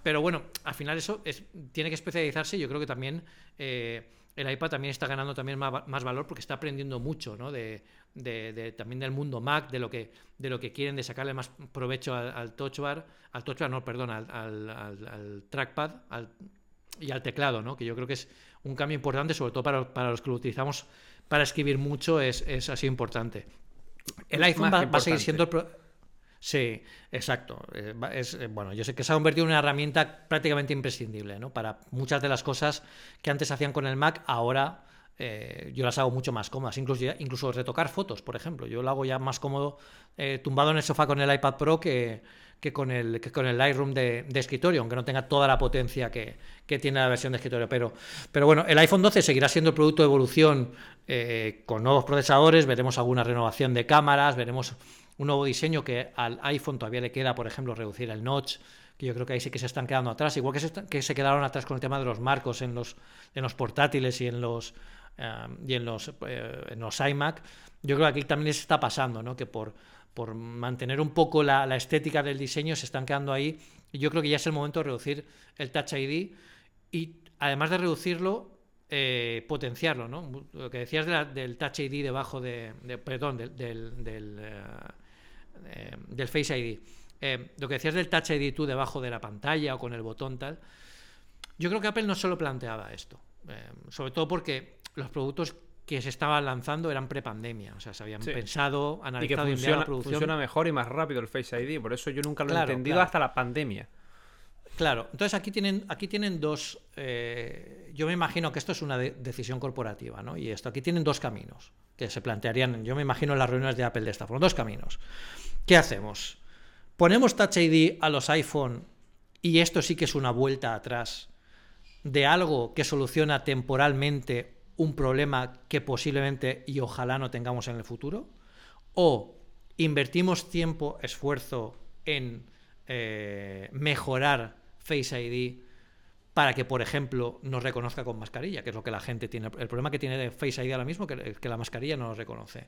pero bueno, al final eso es, tiene que especializarse. Yo creo que también eh, el iPad también está ganando también más, valor porque está aprendiendo mucho, ¿no? De, de, también del mundo Mac, de lo que, de lo que quieren, de sacarle más provecho al, touch bar, al touch bar, no, perdón, al, al, trackpad, al, y al teclado, ¿no? Que yo creo que es un cambio importante, sobre todo para, los que lo utilizamos para escribir mucho, es, así importante. El iPhone va, a seguir siendo el Sí, exacto. Eh, eh, bueno, yo sé que se ha convertido en una herramienta prácticamente imprescindible, ¿no? Para muchas de las cosas que antes hacían con el Mac, ahora eh, yo las hago mucho más cómodas. Incluso, incluso retocar fotos, por ejemplo. Yo lo hago ya más cómodo tumbado en el sofá con el iPad Pro que, que con el, que con el Lightroom de, escritorio, aunque no tenga toda la potencia que, tiene la versión de escritorio. Pero, pero bueno, el iPhone 12 seguirá siendo el producto de evolución con nuevos procesadores, veremos alguna renovación de cámaras, veremos un nuevo diseño que al iPhone todavía le queda, por ejemplo, reducir el notch, que yo creo que ahí sí que se están quedando atrás, igual que se, que se quedaron atrás con el tema de los marcos en los, en los portátiles y en los, eh, y en los, eh, en los iMac, yo creo que aquí también les está pasando, ¿no? que por, por mantener un poco la, estética del diseño se están quedando ahí, y yo creo que ya es el momento de reducir el Touch ID y además de reducirlo, eh, potenciarlo, ¿no? Lo que decías del Touch ID debajo de, perdón, del, del, eh, del Face ID. Eh, lo que decías del Touch ID tú debajo de la pantalla o con el botón tal, yo creo que Apple no solo planteaba esto, eh, sobre todo porque los productos que se estaban lanzando eran pre-pandemia, o sea, se habían pensado, analizado y que funciona, funciona mejor y más rápido el Face ID, por eso yo nunca lo he entendido hasta la pandemia. Claro, entonces aquí tienen, aquí tienen dos. yo me imagino que esto es una decisión corporativa, ¿no? Y esto, aquí tienen dos caminos que se plantearían, yo me imagino en las reuniones de Apple de esta forma, dos caminos. ¿Qué hacemos? Ponemos Touch ID a los iPhone y esto sí que es una vuelta atrás de algo que soluciona temporalmente un problema que posiblemente y ojalá no tengamos en el futuro. O invertimos tiempo, esfuerzo en eh, mejorar Face ID para que, por ejemplo, nos reconozca con mascarilla, que es lo que la gente tiene. El problema que tiene de Face ID ahora mismo es que la mascarilla no nos reconoce.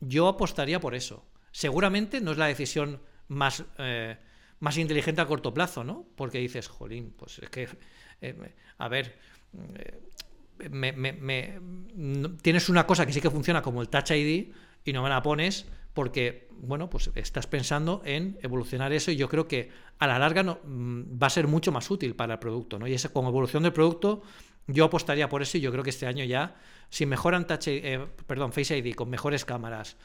Yo apostaría por eso. Seguramente no es la decisión más, eh, más inteligente a corto plazo, ¿no? Porque dices, jolín, pues es que, eh, a ver, eh, tienes una cosa que sí que funciona como el Touch ID y no me la pones porque, bueno, pues estás pensando en evolucionar eso y yo creo que a la larga no, mm, va a ser mucho más útil para el producto, ¿no? Y esa, con evolución del producto, yo apostaría por eso y yo creo que este año ya, si mejoran Touch, perdón, Face ID con mejores cámaras,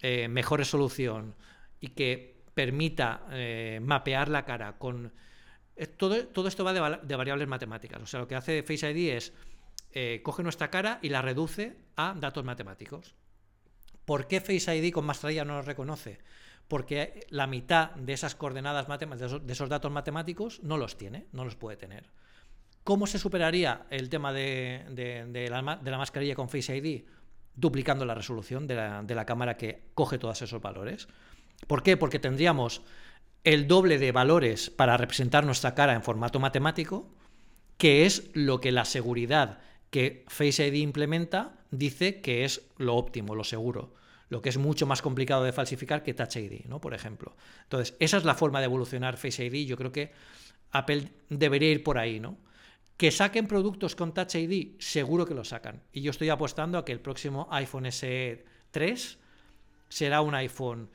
eh, mejor resolución y que permita eh, mapear la cara con... Eh, todo, todo esto va de, variables matemáticas. O sea, lo que hace Face ID es coge nuestra cara y la reduce a datos matemáticos. ¿Por qué Face ID con mascarilla no nos reconoce? Porque la mitad de esas coordenadas matemáticas, de esos, datos matemáticos, no los tiene, no los puede tener. ¿Cómo se superaría el tema de, la, de la mascarilla con Face ID? duplicando la resolución de la, cámara que coge todos esos valores. ¿Por qué? Porque tendríamos el doble de valores para representar nuestra cara en formato matemático, que es lo que la seguridad que Face ID implementa dice que es lo óptimo, lo seguro, lo que es mucho más complicado de falsificar que Touch ID, ¿no? Por ejemplo. Entonces, esa es la forma de evolucionar Face ID. Yo creo que Apple debería ir por ahí, ¿no? Que saquen productos con Touch ID, seguro que lo sacan. Y yo estoy apostando a que el próximo iPhone SE 3 será un iPhone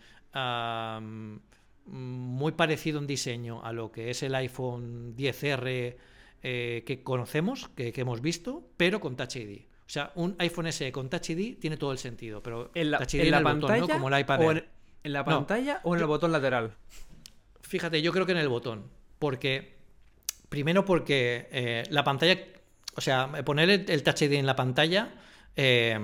muy parecido en diseño a lo que es el iPhone 10R eh, que conocemos, que, hemos visto, pero con Touch ID. O sea, un iPhone SE con Touch ID tiene todo el sentido, pero en la, Touch ID en la pantalla, Como el iPad en, la pantalla o en el botón lateral. Fíjate, yo creo que en el botón, porque Primero porque eh, la pantalla, o sea, poner el, Touch ID en la pantalla, eh,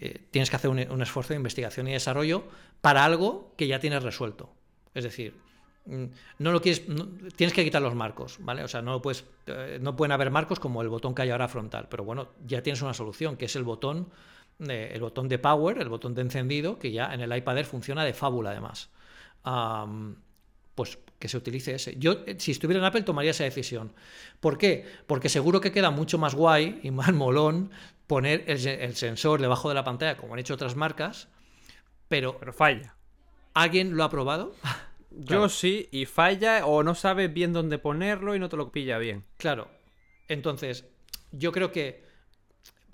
eh, tienes que hacer un, esfuerzo de investigación y desarrollo para algo que ya tienes resuelto. Es decir, no lo quieres, tienes que quitar los marcos, ¿vale? O sea, no puedes, no pueden haber marcos como el botón que hay ahora frontal, pero bueno, ya tienes una solución, que es el botón, el botón de power, el botón de encendido, que ya en el iPad Air funciona de fábula además. pues que se utilice ese. Yo, eh, si estuviera en Apple, tomaría esa decisión. ¿Por qué? Porque seguro que queda mucho más guay y más molón poner el, sensor debajo de la pantalla, como han hecho otras marcas, pero, pero falla. ¿Alguien lo ha probado? Yo sí, y falla o no sabes bien dónde ponerlo y no te lo pilla bien. Claro. Entonces, yo creo que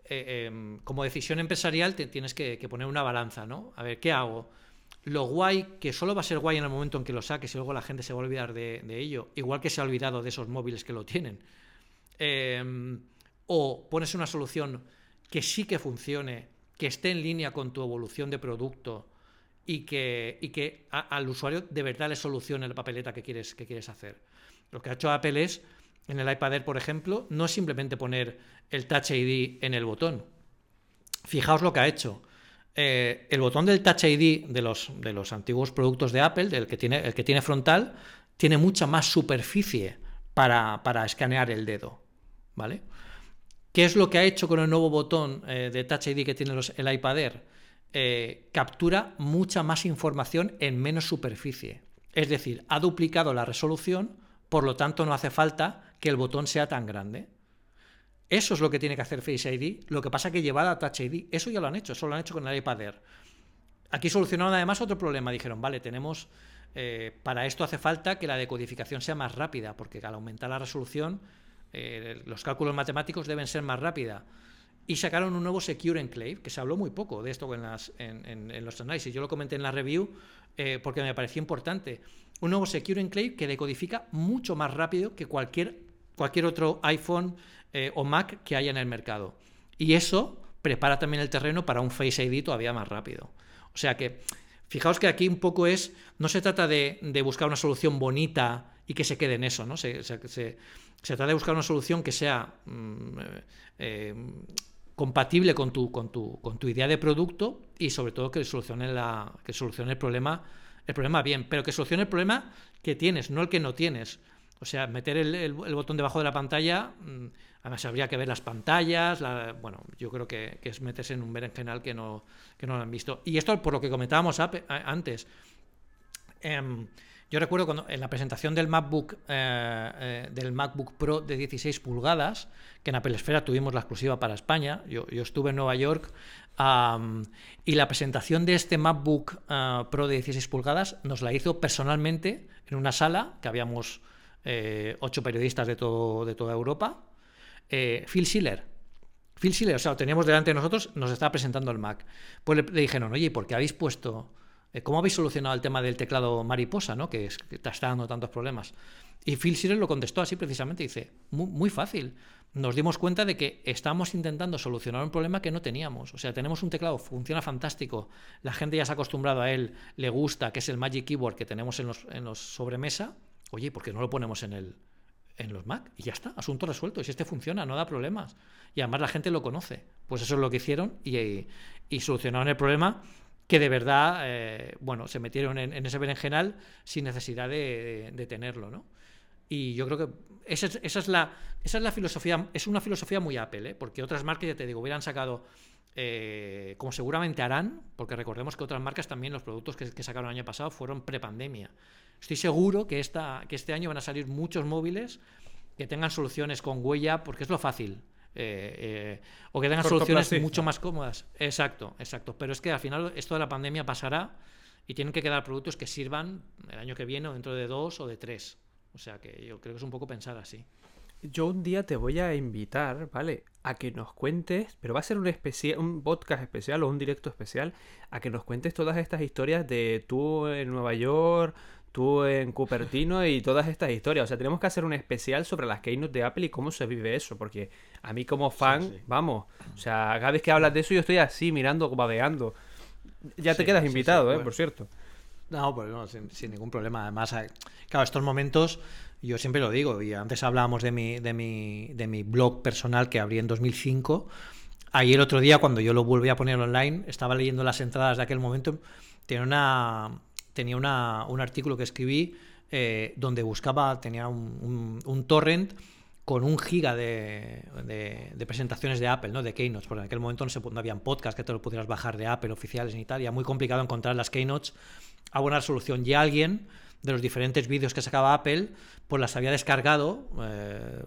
eh, em, como decisión empresarial te tienes que, que, poner una balanza, ¿no? A ver, ¿qué hago? lo guay, que solo va a ser guay en el momento en que lo saques y luego la gente se va a olvidar de, ello, igual que se ha olvidado de esos móviles que lo tienen. em, o pones una solución que sí que funcione, que esté en línea con tu evolución de producto y que, y que al usuario de verdad le solucione la papeleta que quieres, que quieres hacer. Lo que ha hecho Apple es, en el iPad Air, por ejemplo, no es simplemente poner el Touch ID en el botón. Fijaos lo que ha hecho. Eh, el botón del Touch ID de los, de los antiguos productos de Apple, del que tiene, el que tiene frontal, tiene mucha más superficie para, escanear el dedo. ¿Vale? ¿Qué es lo que ha hecho con el nuevo botón eh, de Touch ID que tiene el iPad Air? Eh, captura mucha más información en menos superficie. Es decir, ha duplicado la resolución, por lo tanto no hace falta que el botón sea tan grande. Eso es lo que tiene que hacer Face ID. Lo que pasa que llevada a Touch ID, eso ya lo han hecho, eso lo han hecho con el iPad Air. Aquí solucionaron además otro problema. Dijeron, vale, tenemos. Eh, para esto hace falta que la decodificación sea más rápida, porque al aumentar la resolución, eh, los cálculos matemáticos deben ser más rápida. Y sacaron un nuevo Secure Enclave, que se habló muy poco de esto en, los análisis. Yo lo comenté en la review eh, porque me pareció importante. Un nuevo Secure Enclave que decodifica mucho más rápido que cualquier, cualquier otro iPhone eh, o Mac que haya en el mercado. Y eso prepara también el terreno para un Face ID todavía más rápido. O sea que, fijaos que aquí un poco es, no se trata de, buscar una solución bonita y que se quede en eso, ¿no? Se, trata de buscar una solución que sea mm, eh, compatible con tu, con, tu, con tu idea de producto y sobre todo que solucione, la, que solucione el problema el problema bien, pero que solucione el problema que tienes, no el que no tienes. O sea, meter el, botón debajo de la pantalla, mm, además habría que ver las pantallas, bueno, yo creo que, es meterse en un berenjenal que no, que no lo han visto. Y esto por lo que comentábamos antes. Em, yo recuerdo cuando en la presentación del MacBook, eh, eh, del MacBook Pro de 16 pulgadas, que en Apple Esfera tuvimos la exclusiva para España, yo, estuve en Nueva York, y la presentación de este MacBook eh, Pro de 16 pulgadas nos la hizo personalmente en una sala que habíamos ocho periodistas de, todo, de toda Europa. Phil Schiller. Phil Schiller, o sea, lo teníamos delante de nosotros, nos estaba presentando el Mac. Pues le, dijeron, oye, ¿por qué habéis puesto... Eh, ¿Cómo habéis solucionado el tema del teclado mariposa, ¿no? que, es, que te está dando tantos problemas? Y Phil Schiller lo contestó así precisamente, dice, muy, fácil. Nos dimos cuenta de que estamos intentando solucionar un problema que no teníamos. O sea, tenemos un teclado, funciona fantástico, la gente ya se ha acostumbrado a él, le gusta, que es el Magic Keyboard que tenemos en los, en los sobremesa, Oye, ¿por qué no lo ponemos en el en los Mac? Y ya está, asunto resuelto. Y si este funciona, no da problemas. Y además la gente lo conoce. Pues eso es lo que hicieron y, y solucionaron el problema que de verdad, eh, bueno, se metieron en, ese berenjenal sin necesidad de, tenerlo, ¿no? Y yo creo que esa es, esa es, la, esa es la filosofía, es una filosofía muy Apple, ¿eh? porque otras marcas, ya te digo, hubieran sacado eh, como seguramente harán, porque recordemos que otras marcas también, los productos que, sacaron el año pasado fueron prepandemia. Estoy seguro que, esta, que este año van a salir muchos móviles que tengan soluciones con huella, porque es lo fácil. Eh, eh, o que tengan soluciones mucho más cómodas. Exacto, exacto. Pero es que al final esto de la pandemia pasará y tienen que quedar productos que sirvan el año que viene o dentro de dos o de tres. O sea que yo creo que es un poco pensar así. Yo un día te voy a invitar, ¿vale? A que nos cuentes, pero va a ser un, especial, un podcast especial o un directo especial, a que nos cuentes todas estas historias de tú en Nueva York, tú en Cupertino y todas estas historias. O sea, tenemos que hacer un especial sobre las keynote de Apple y cómo se vive eso, porque a mí como fan, vamos, o sea, cada vez que hablas de eso yo estoy así mirando, babeando. Ya te quedas invitado, ¿eh? Por cierto. No, pues no, sin, ningún problema. Además, claro, estos momentos, yo siempre lo digo, y antes hablábamos de mi, de mi, de mi blog personal que abrí en 2005. Ayer otro día, cuando yo lo volví a poner online, estaba leyendo las entradas de aquel momento, tenía una tenía una, un artículo que escribí eh, donde buscaba, tenía un, torrent con un giga de, presentaciones de Apple, ¿no? de keynotes, porque en aquel momento no, se, no habían podcasts que te lo pudieras bajar de Apple oficiales en Italia, muy complicado encontrar las keynotes a buena resolución. Y alguien de los diferentes vídeos que sacaba Apple, pues las había descargado eh,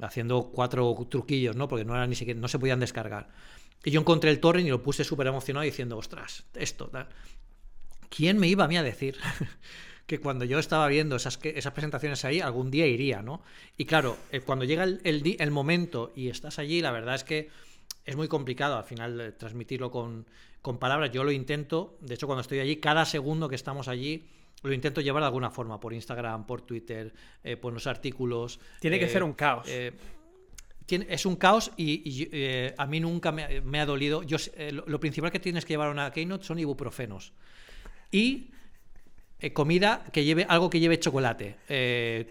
haciendo cuatro truquillos, ¿no? porque no, eran ni siquiera, no se podían descargar. Y yo encontré el torrent y lo puse súper emocionado diciendo, ostras, esto. ¿Quién me iba a mí a decir que cuando yo estaba viendo esas, esas presentaciones ahí, algún día iría, ¿no? Y claro, eh, cuando llega el, el, momento y estás allí, la verdad es que es muy complicado al final eh, transmitirlo con, con palabras. Yo lo intento, de hecho, cuando estoy allí, cada segundo que estamos allí, lo intento llevar de alguna forma, por Instagram, por Twitter, eh, por los artículos. Tiene que ser un caos. es un caos y, a mí nunca me, ha dolido. Yo, eh, lo, principal que tienes que llevar a una Keynote son ibuprofenos. Y eh, comida que lleve algo que lleve chocolate.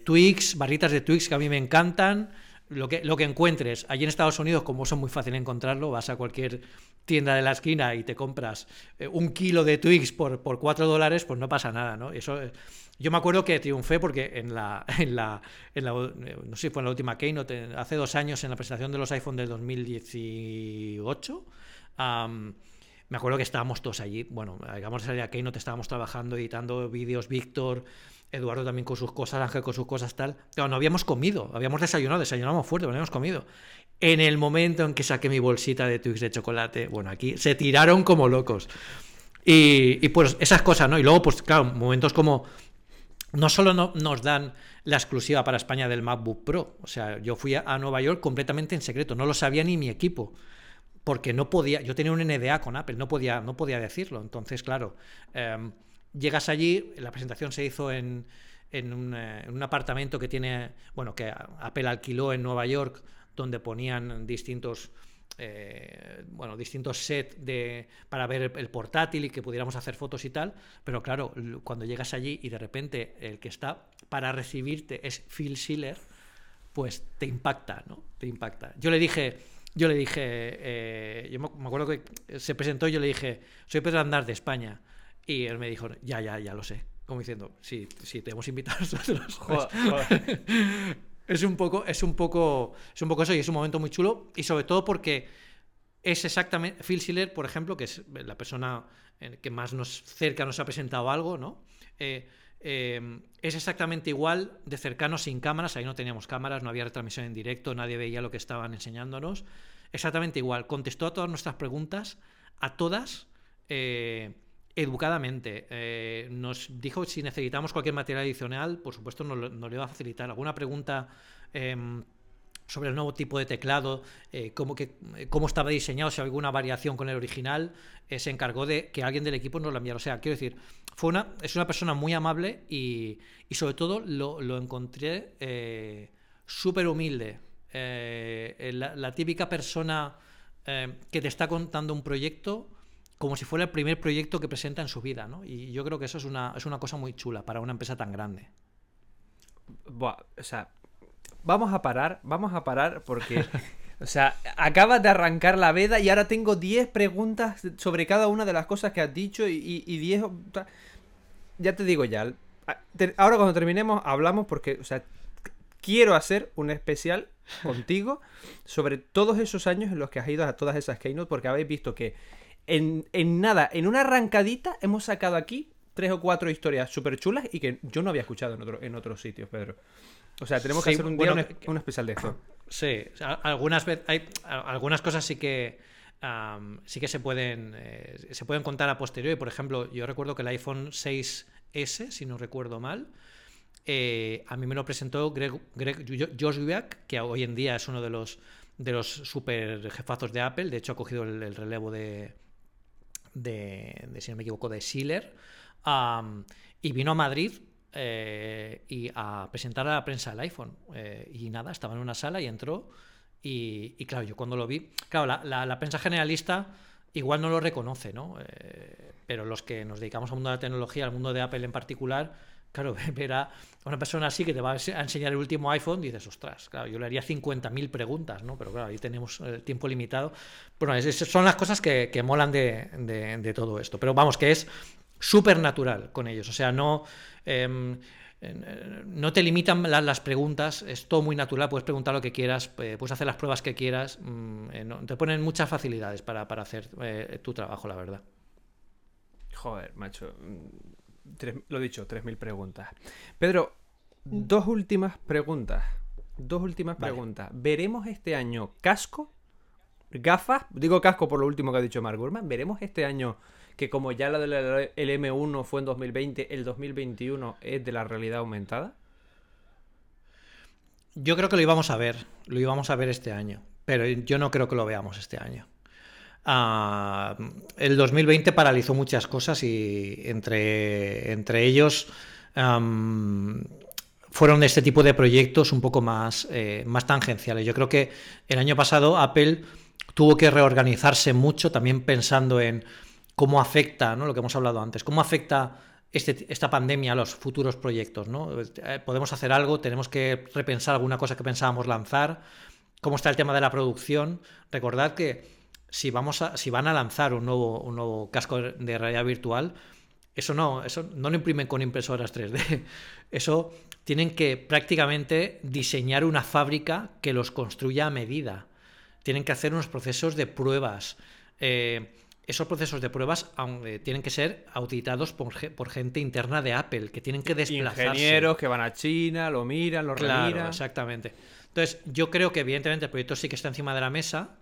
Twix, barritas de Twix que a mí me encantan. Lo que, lo que encuentres. Allí en Estados Unidos, como son muy fácil encontrarlo, vas a cualquier tienda de la esquina y te compras un kilo de Twix por, por 4 dólares, pues no pasa nada, ¿no? Eso yo me acuerdo que triunfé porque en la, en la, en la no sé si fue en la última Keynote, hace dos años en la presentación de los iPhone del 2018, me acuerdo que estábamos todos allí, bueno, digamos a Keynote, estábamos trabajando, editando vídeos, Víctor, Eduardo también con sus cosas, Ángel con sus cosas, tal. No habíamos comido, habíamos desayunado, desayunamos fuerte, no habíamos comido. En el momento en que saqué mi bolsita de Twix de chocolate, bueno, aquí se tiraron como locos. Y, y, pues esas cosas, ¿no? Y luego, pues claro, momentos como no solo no, nos dan la exclusiva para España del MacBook Pro, o sea, yo fui a, Nueva York completamente en secreto, no lo sabía ni mi equipo, porque no podía, yo tenía un NDA con Apple, no podía, no podía decirlo, entonces, claro, em, llegas allí, la presentación se hizo en, en, un, eh, en un apartamento que tiene, bueno, que Apple alquiló en Nueva York, donde ponían distintos eh, bueno, distintos sets de, para ver el portátil y que pudiéramos hacer fotos y tal, pero claro, cuando llegas allí y de repente el que está para recibirte es Phil Schiller, pues te impacta, ¿no? Te impacta. Yo le dije, yo le dije, eh, yo me acuerdo que se presentó y yo le dije, soy Pedro Andar de España. Y él me dijo, ya, ya, ya lo sé. Como diciendo, sí, sí, te hemos invitado a nosotros. Joder, es un poco, es un poco, es un poco eso y es un momento muy chulo y sobre todo porque es exactamente Phil Schiller, por ejemplo, que es la persona que más nos cerca nos ha presentado algo, ¿no? Eh, eh, es exactamente igual de cercano sin cámaras, ahí no teníamos cámaras, no había retransmisión en directo, nadie veía lo que estaban enseñándonos. Exactamente igual, contestó a todas nuestras preguntas, a todas, educadamente. Eh, nos dijo si necesitamos cualquier material adicional, por supuesto nos, lo, le va a facilitar. Alguna pregunta em, sobre el nuevo tipo de teclado, eh, cómo, que, cómo estaba diseñado, si alguna variación con el original, eh, se encargó de que alguien del equipo nos lo enviara. O sea, quiero decir, fue una, es una persona muy amable y, sobre todo lo, lo encontré súper humilde. La, la, típica persona que te está contando un proyecto como si fuera el primer proyecto que presenta en su vida, ¿no? Y yo creo que eso es una, es una cosa muy chula para una empresa tan grande. Buah, o sea, vamos a parar, vamos a parar porque, o sea, acabas de arrancar la veda y ahora tengo 10 preguntas sobre cada una de las cosas que has dicho y 10... ya te digo ya, ahora cuando terminemos hablamos porque, o sea, quiero hacer un especial contigo sobre todos esos años en los que has ido a todas esas keynote porque habéis visto que en, nada, en una arrancadita hemos sacado aquí tres o cuatro historias súper chulas y que yo no había escuchado en, otro, en otros sitios, Pedro. O sea, tenemos que hacer un día un, especial de esto. Sí, algunas, hay, algunas cosas sí que sí que se pueden eh, se pueden contar a posteriori. Por ejemplo, yo recuerdo que el iPhone 6S, si no recuerdo mal, eh, a mí me lo presentó Greg, Greg que hoy en día es uno de los de los super jefazos de Apple. De hecho, ha cogido el relevo de, de, si no me equivoco, de Schiller, y vino a Madrid eh, y a presentar a la prensa el iPhone. Eh, y nada, estaba en una sala y entró. Y, claro, yo cuando lo vi, claro, la, prensa generalista igual no lo reconoce, ¿no? Eh, pero los que nos dedicamos al mundo de la tecnología, al mundo de Apple en particular, Claro, ver a una persona así que te va a enseñar el último iPhone, dices, ostras, claro, yo le haría 50.000 preguntas, ¿no? Pero claro, ahí tenemos el eh, tiempo limitado. Bueno, esas son las cosas que, molan de, todo esto. Pero vamos, que es súper natural con ellos. O sea, no, em, no te limitan las preguntas, es todo muy natural, puedes preguntar lo que quieras, puedes hacer las pruebas que quieras, mm, eh, te ponen muchas facilidades para, hacer eh, tu trabajo, la verdad. Joder, macho lo dicho, 3.000 preguntas. Pedro, mm. dos últimas preguntas. Dos últimas preguntas. ¿Veremos este año casco? ¿Gafas? Digo casco por lo último que ha dicho Mark Gurman. ¿Veremos este año que como ya la del M1 fue en 2020, el 2021 es de la realidad aumentada? Yo creo que lo íbamos a ver, lo íbamos a ver este año, pero yo no creo que lo veamos este año. Ah, el 2020 paralizó muchas cosas y entre, entre ellos fue fueron este tipo de proyectos un poco más, eh, más tangenciales. Yo creo que el año pasado Apple tuvo que reorganizarse mucho, también pensando en cómo afecta, ¿no? lo que hemos hablado antes, cómo afecta este, esta pandemia a los futuros proyectos. Eh, podemos hacer algo, tenemos que repensar alguna cosa que pensábamos lanzar, cómo está el tema de la producción. Recordad que si, vamos a, si van a lanzar un nuevo, un nuevo casco de realidad virtual, eso no, eso no lo imprimen con impresoras 3D. Eso tienen que prácticamente diseñar una fábrica que los construya a medida. Tienen que hacer unos procesos de pruebas. Eh, esos procesos de pruebas tienen que ser auditados por, gente interna de Apple, que tienen que desplazarse. Ingenieros que van a China, lo miran, lo claro, Exactamente. Entonces, yo creo que evidentemente el proyecto sí que está encima de la mesa.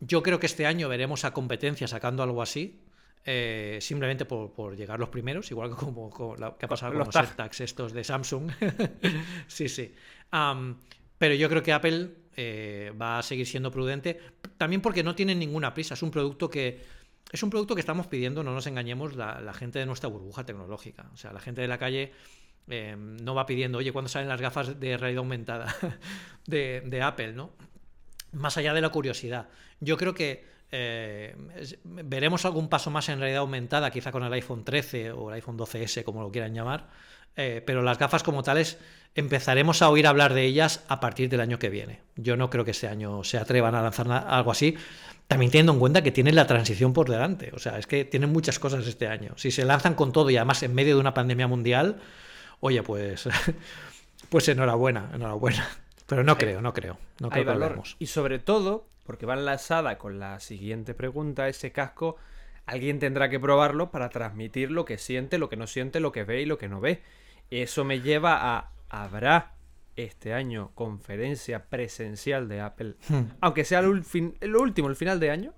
Yo creo que este año veremos a competencia sacando algo así. Eh, simplemente por, llegar los primeros, igual que como, que ha pasado con los, AirTags estos de Samsung. sí, sí. pero yo creo que Apple eh, va a seguir siendo prudente, también porque no tienen ninguna prisa. Es un producto que es un producto que estamos pidiendo, no nos engañemos, la, gente de nuestra burbuja tecnológica. O sea, la gente de la calle eh, no va pidiendo, oye, ¿cuándo salen las gafas de realidad aumentada de, de Apple? ¿no? Más allá de la curiosidad. Yo creo que eh, veremos algún paso más en realidad aumentada, quizá con el iPhone 13 o el iPhone 12S, como lo quieran llamar, eh, pero las gafas como tales empezaremos a oír hablar de ellas a partir del año que viene. Yo no creo que este año se atrevan a lanzar algo así, también teniendo en cuenta que tienen la transición por delante, o sea, es que tienen muchas cosas este año. Si se lanzan con todo y además en medio de una pandemia mundial, oye, pues, pues enhorabuena, enhorabuena. Pero no creo, no creo. No creo Y sobre todo, porque va enlazada con la siguiente pregunta, ese casco, alguien tendrá que probarlo para transmitir lo que siente, lo que no siente, lo que ve y lo que no ve. Eso me lleva a, ¿habrá este año conferencia presencial de Apple? Hmm. Aunque sea lo, último, el final de año.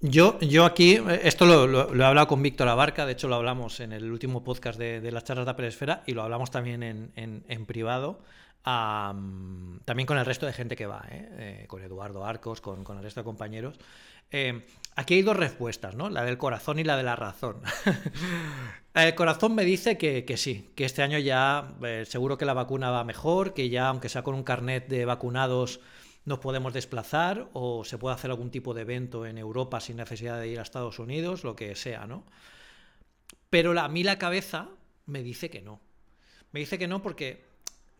Yo, yo aquí, esto lo, he hablado con Víctor Abarca, de hecho lo hablamos en el último podcast de, las charlas de Apple Esfera y lo hablamos también en, en privado también con el resto de gente que va, ¿eh? Eh, con Eduardo Arcos, con, el resto de compañeros. Eh, aquí hay dos respuestas, ¿no? La del corazón y la de la razón. el corazón me dice que, sí, que este año ya seguro que la vacuna va mejor, que ya, aunque sea con un carnet de vacunados, nos podemos desplazar o se puede hacer algún tipo de evento en Europa sin necesidad de ir a Estados Unidos, lo que sea, ¿no? Pero a mí la cabeza me dice que no. Me dice que no porque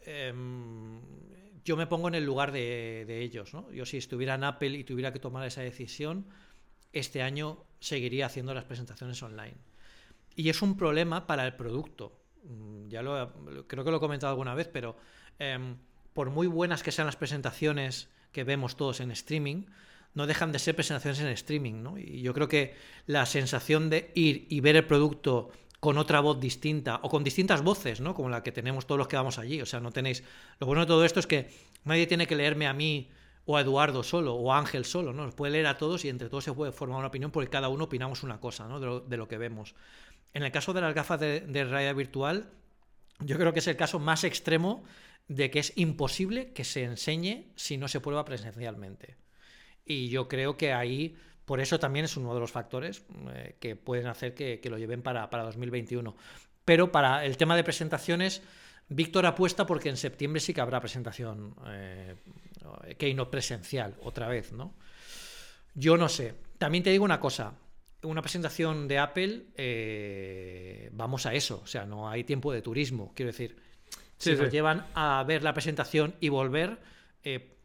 Em, yo me pongo en el lugar de, ellos. ¿no? Yo si estuviera en Apple y tuviera que tomar esa decisión, este año seguiría haciendo las presentaciones online. Y es un problema para el producto. Mm, ya lo creo que lo he comentado alguna vez, pero em, por muy buenas que sean las presentaciones que vemos todos en streaming, no dejan de ser presentaciones en streaming. ¿no? Y yo creo que la sensación de ir y ver el producto con otra voz distinta o con distintas voces, ¿no? Como la que tenemos todos los que vamos allí. O sea, no tenéis. Lo bueno de todo esto es que nadie tiene que leerme a mí o a Eduardo solo o a Ángel solo, ¿no? Nos puede leer a todos y entre todos se puede formar una opinión porque cada uno opinamos una cosa, ¿no? De lo, que vemos. En el caso de las gafas de, de realidad virtual, yo creo que es el caso más extremo de que es imposible que se enseñe si no se prueba presencialmente. Y yo creo que ahí por eso también es uno de los factores eh, que pueden hacer que, lo lleven para, 2021. Pero para el tema de presentaciones, Víctor apuesta porque en septiembre sí que habrá presentación eh, no presencial, otra vez, ¿no? Yo no sé. También te digo una cosa. Una presentación de Apple, eh, vamos a eso. O sea, no hay tiempo de turismo. Quiero decir, si nos llevan a ver la presentación y volver, eh,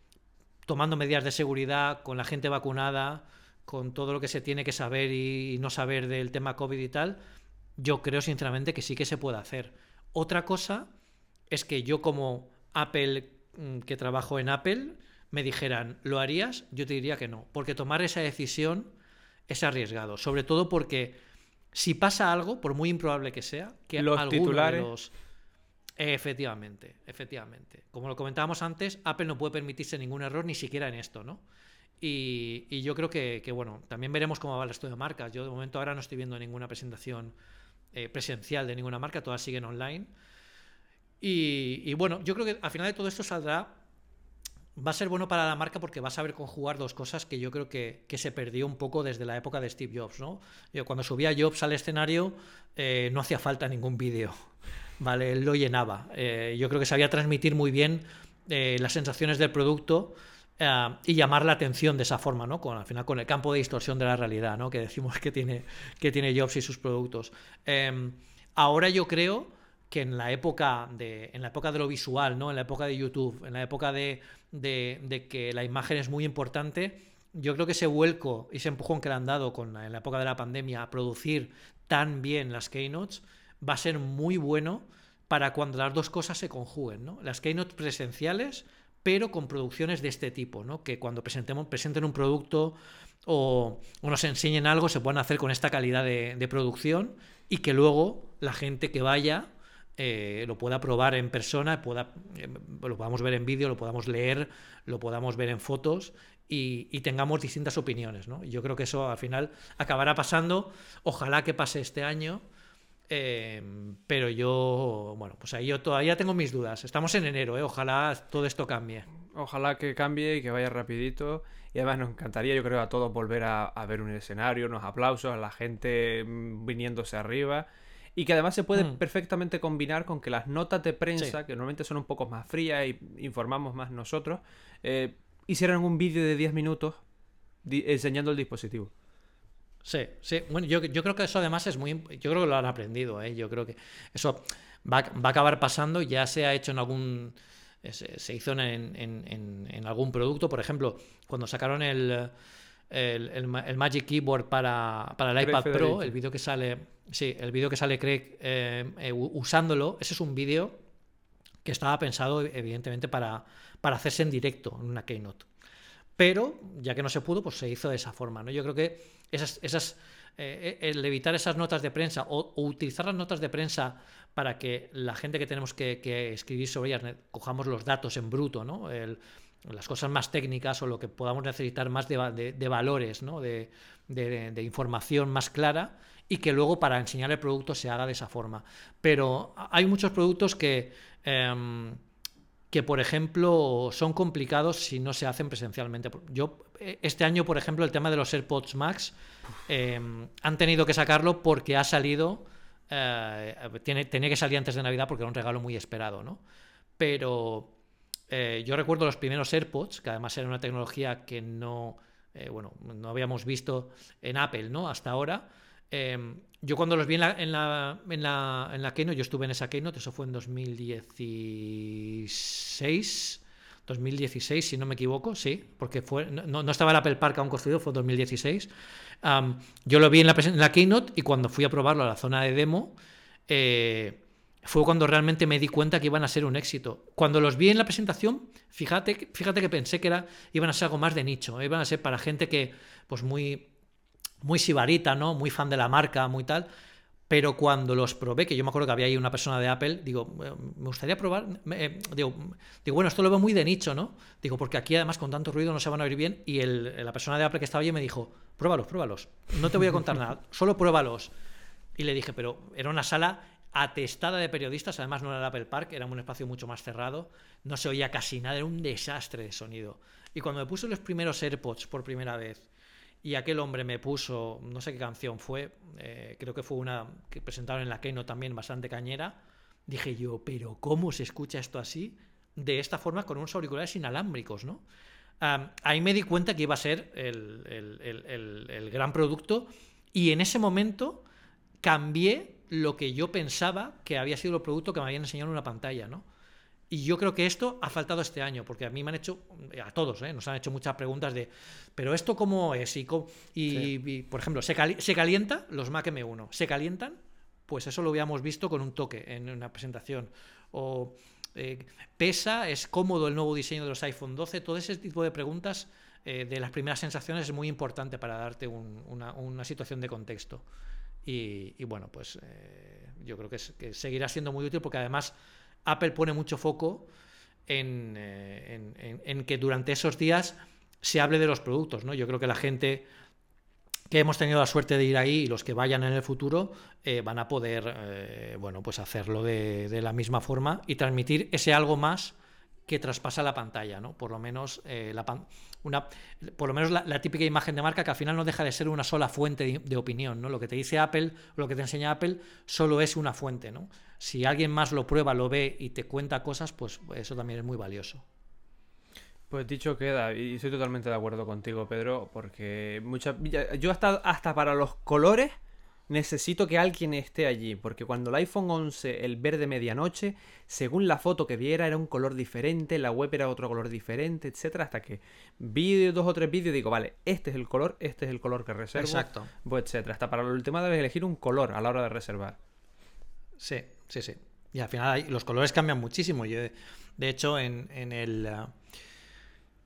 tomando medidas de seguridad, con la gente vacunada, con todo lo que se tiene que saber y no saber del tema COVID y tal, yo creo sinceramente que sí que se puede hacer. Otra cosa es que yo como Apple, mm, que trabajo en Apple, me dijeran, ¿lo harías? Yo te diría que no, porque tomar esa decisión es arriesgado, sobre todo porque si pasa algo, por muy improbable que sea, que los titulares... Efectivamente, efectivamente. Como lo comentábamos antes, Apple no puede permitirse ningún error ni siquiera en esto, ¿no? Y, yo creo que, bueno, también veremos cómo va el estudio de marcas. Yo de momento ahora no estoy viendo ninguna presentación eh, presencial de ninguna marca, todas siguen online. Y, bueno, yo creo que al final de todo esto saldrá, va a ser bueno para la marca porque va a saber conjugar dos cosas que yo creo que, se perdió un poco desde la época de Steve Jobs. ¿no? Cuando subía Jobs al escenario eh, no hacía falta ningún vídeo. ¿vale? Él lo llenaba. Eh, yo creo que sabía transmitir muy bien eh, las sensaciones del producto y llamar la atención de esa forma, ¿no? Con, al final con el campo de distorsión de la realidad, ¿no? Que decimos que tiene, que tiene Jobs y sus productos. Em, ahora yo creo que en la época de, en la época de lo visual, ¿no? En la época de YouTube, en la época de, de que la imagen es muy importante, yo creo que ese vuelco y ese empujón que le han dado con, en la época de la pandemia a producir tan bien las keynotes va a ser muy bueno para cuando las dos cosas se conjuguen, ¿no? Las keynotes presenciales, pero con producciones de este tipo, ¿no? Que cuando presentemos, presenten un producto o, nos enseñen algo se puedan hacer con esta calidad de, producción y que luego la gente que vaya eh, lo pueda probar en persona, eh, lo podamos ver en vídeo, lo podamos leer, lo podamos ver en fotos y, tengamos distintas opiniones. ¿no? Yo creo que eso al final acabará pasando. Ojalá que pase este año. Eh, pero yo, bueno, pues ahí yo todavía tengo mis dudas. Estamos en enero, ¿eh? ojalá todo esto cambie. Ojalá que cambie y que vaya rapidito. Y además nos encantaría, yo creo, a todos volver a, ver un escenario, unos aplausos, a la gente mm, viniéndose arriba. Y que además se puede mm. perfectamente combinar con que las notas de prensa, que normalmente son un poco más frías y informamos más nosotros, eh, hicieran un vídeo de 10 minutos enseñando el dispositivo. Sí, sí. Bueno, yo, creo que eso además es muy. Yo creo que lo han aprendido, ¿eh? Yo creo que eso va, a acabar pasando. Ya se ha hecho en algún. Se, hizo en, algún producto. Por ejemplo, cuando sacaron el, el, Magic Keyboard para, el iPad Pro, el vídeo que sale. Sí, el vídeo que sale Craig eh, eh, usándolo. Ese es un vídeo que estaba pensado, evidentemente, para, para hacerse en directo en una keynote. Pero, ya que no se pudo, pues se hizo de esa forma. ¿no? Yo creo que esas, esas, eh, el evitar esas notas de prensa o, utilizar las notas de prensa para que la gente que tenemos que, escribir sobre ellas cojamos los datos en bruto, ¿no? las cosas más técnicas o lo que podamos necesitar más de, de, valores, ¿no? de, información más clara y que luego para enseñar el producto se haga de esa forma. Pero hay muchos productos que... Em, que, por ejemplo, son complicados si no se hacen presencialmente. Yo, eh, este año, por ejemplo, el tema de los AirPods Max, em, han tenido que sacarlo porque ha salido, eh, tiene, tenía que salir antes de Navidad porque era un regalo muy esperado, ¿no? Pero eh, yo recuerdo los primeros AirPods, que además era una tecnología que no, bueno, no habíamos visto en Apple, ¿no? Hasta ahora. Em, yo cuando los vi en la, en la, en la, en la Keynote, yo estuve en esa Keynote, eso fue en 2016, 2016, si no me equivoco, sí, porque no, no estaba el Apple Park aún construido, fue 2016. yo lo vi en la, en la Keynote y cuando fui a probarlo a la zona de demo, eh, fue cuando realmente me di cuenta que iban a ser un éxito. Cuando los vi en la presentación, fíjate, fíjate que pensé que iban a ser algo más de nicho, iban a ser para gente que, pues muy muy sibarita, ¿no? Muy fan de la marca, muy tal. Pero cuando los probé, que yo me acuerdo que había ahí una persona de Apple, digo, me gustaría probar. Eh, digo, digo, bueno, esto lo veo muy de nicho, ¿no? Digo, porque aquí además con tanto ruido no se van a oír bien. Y la persona de Apple que estaba allí me dijo, pruébalos, pruébalos. No te voy a contar nada, solo pruébalos. Y le dije, pero era una sala atestada de periodistas, además no era el Apple Park, era un espacio mucho más cerrado, no se oía casi nada, era un desastre de sonido. Y cuando me puse los primeros AirPods por primera vez y aquel hombre me puso, no sé qué canción fue, eh, creo que fue una que presentaron en la Keynote también bastante cañera. Dije yo, pero ¿cómo se escucha esto así? De esta forma con unos auriculares inalámbricos, ¿no? ahí me di cuenta que iba a ser el, el, gran producto y en ese momento cambié lo que yo pensaba que había sido el producto que me habían enseñado en una pantalla, ¿no? Y yo creo que esto ha faltado este año, porque a mí me han hecho, a todos, ¿eh? nos han hecho muchas preguntas de, ¿pero esto cómo es? Y, y, por ejemplo, ¿se, ¿se, calienta los Mac M1? ¿Se calientan? Pues eso lo habíamos visto con un toque en una presentación. O eh, pesa, es cómodo el nuevo diseño de los iPhone 12, todo ese tipo de preguntas eh, de las primeras sensaciones es muy importante para darte una, situación de contexto. Y, bueno, pues yo creo que, que seguirá siendo muy útil porque además Apple pone mucho foco eh, en, que durante esos días se hable de los productos. ¿no? Yo creo que la gente que hemos tenido la suerte de ir ahí y los que vayan en el futuro eh, van a poder eh, bueno, pues hacerlo de, la misma forma y transmitir ese algo más que traspasa la pantalla, ¿no? Por lo menos, eh, la, una, por lo menos la, típica imagen de marca que al final no deja de ser una sola fuente de, opinión, ¿no? Lo que te dice Apple, lo que te enseña Apple, solo es una fuente, ¿no? Si alguien más lo prueba, lo ve y te cuenta cosas, pues eso también es muy valioso. Pues dicho queda, y estoy totalmente de acuerdo contigo, Pedro, porque mucha, yo hasta, hasta para los colores necesito que alguien esté allí, porque cuando el iPhone 11, el verde medianoche, según la foto que viera era un color diferente, la web era otro color diferente, etcétera, hasta que vi dos o tres vídeos y digo, vale, este es el color, este es el color que reservo, Exacto. Pues, etcétera. Hasta para el último debes elegir un color a la hora de reservar. Sí, sí, sí. Y al final los colores cambian muchísimo. Yo, de hecho, en, el... Uh,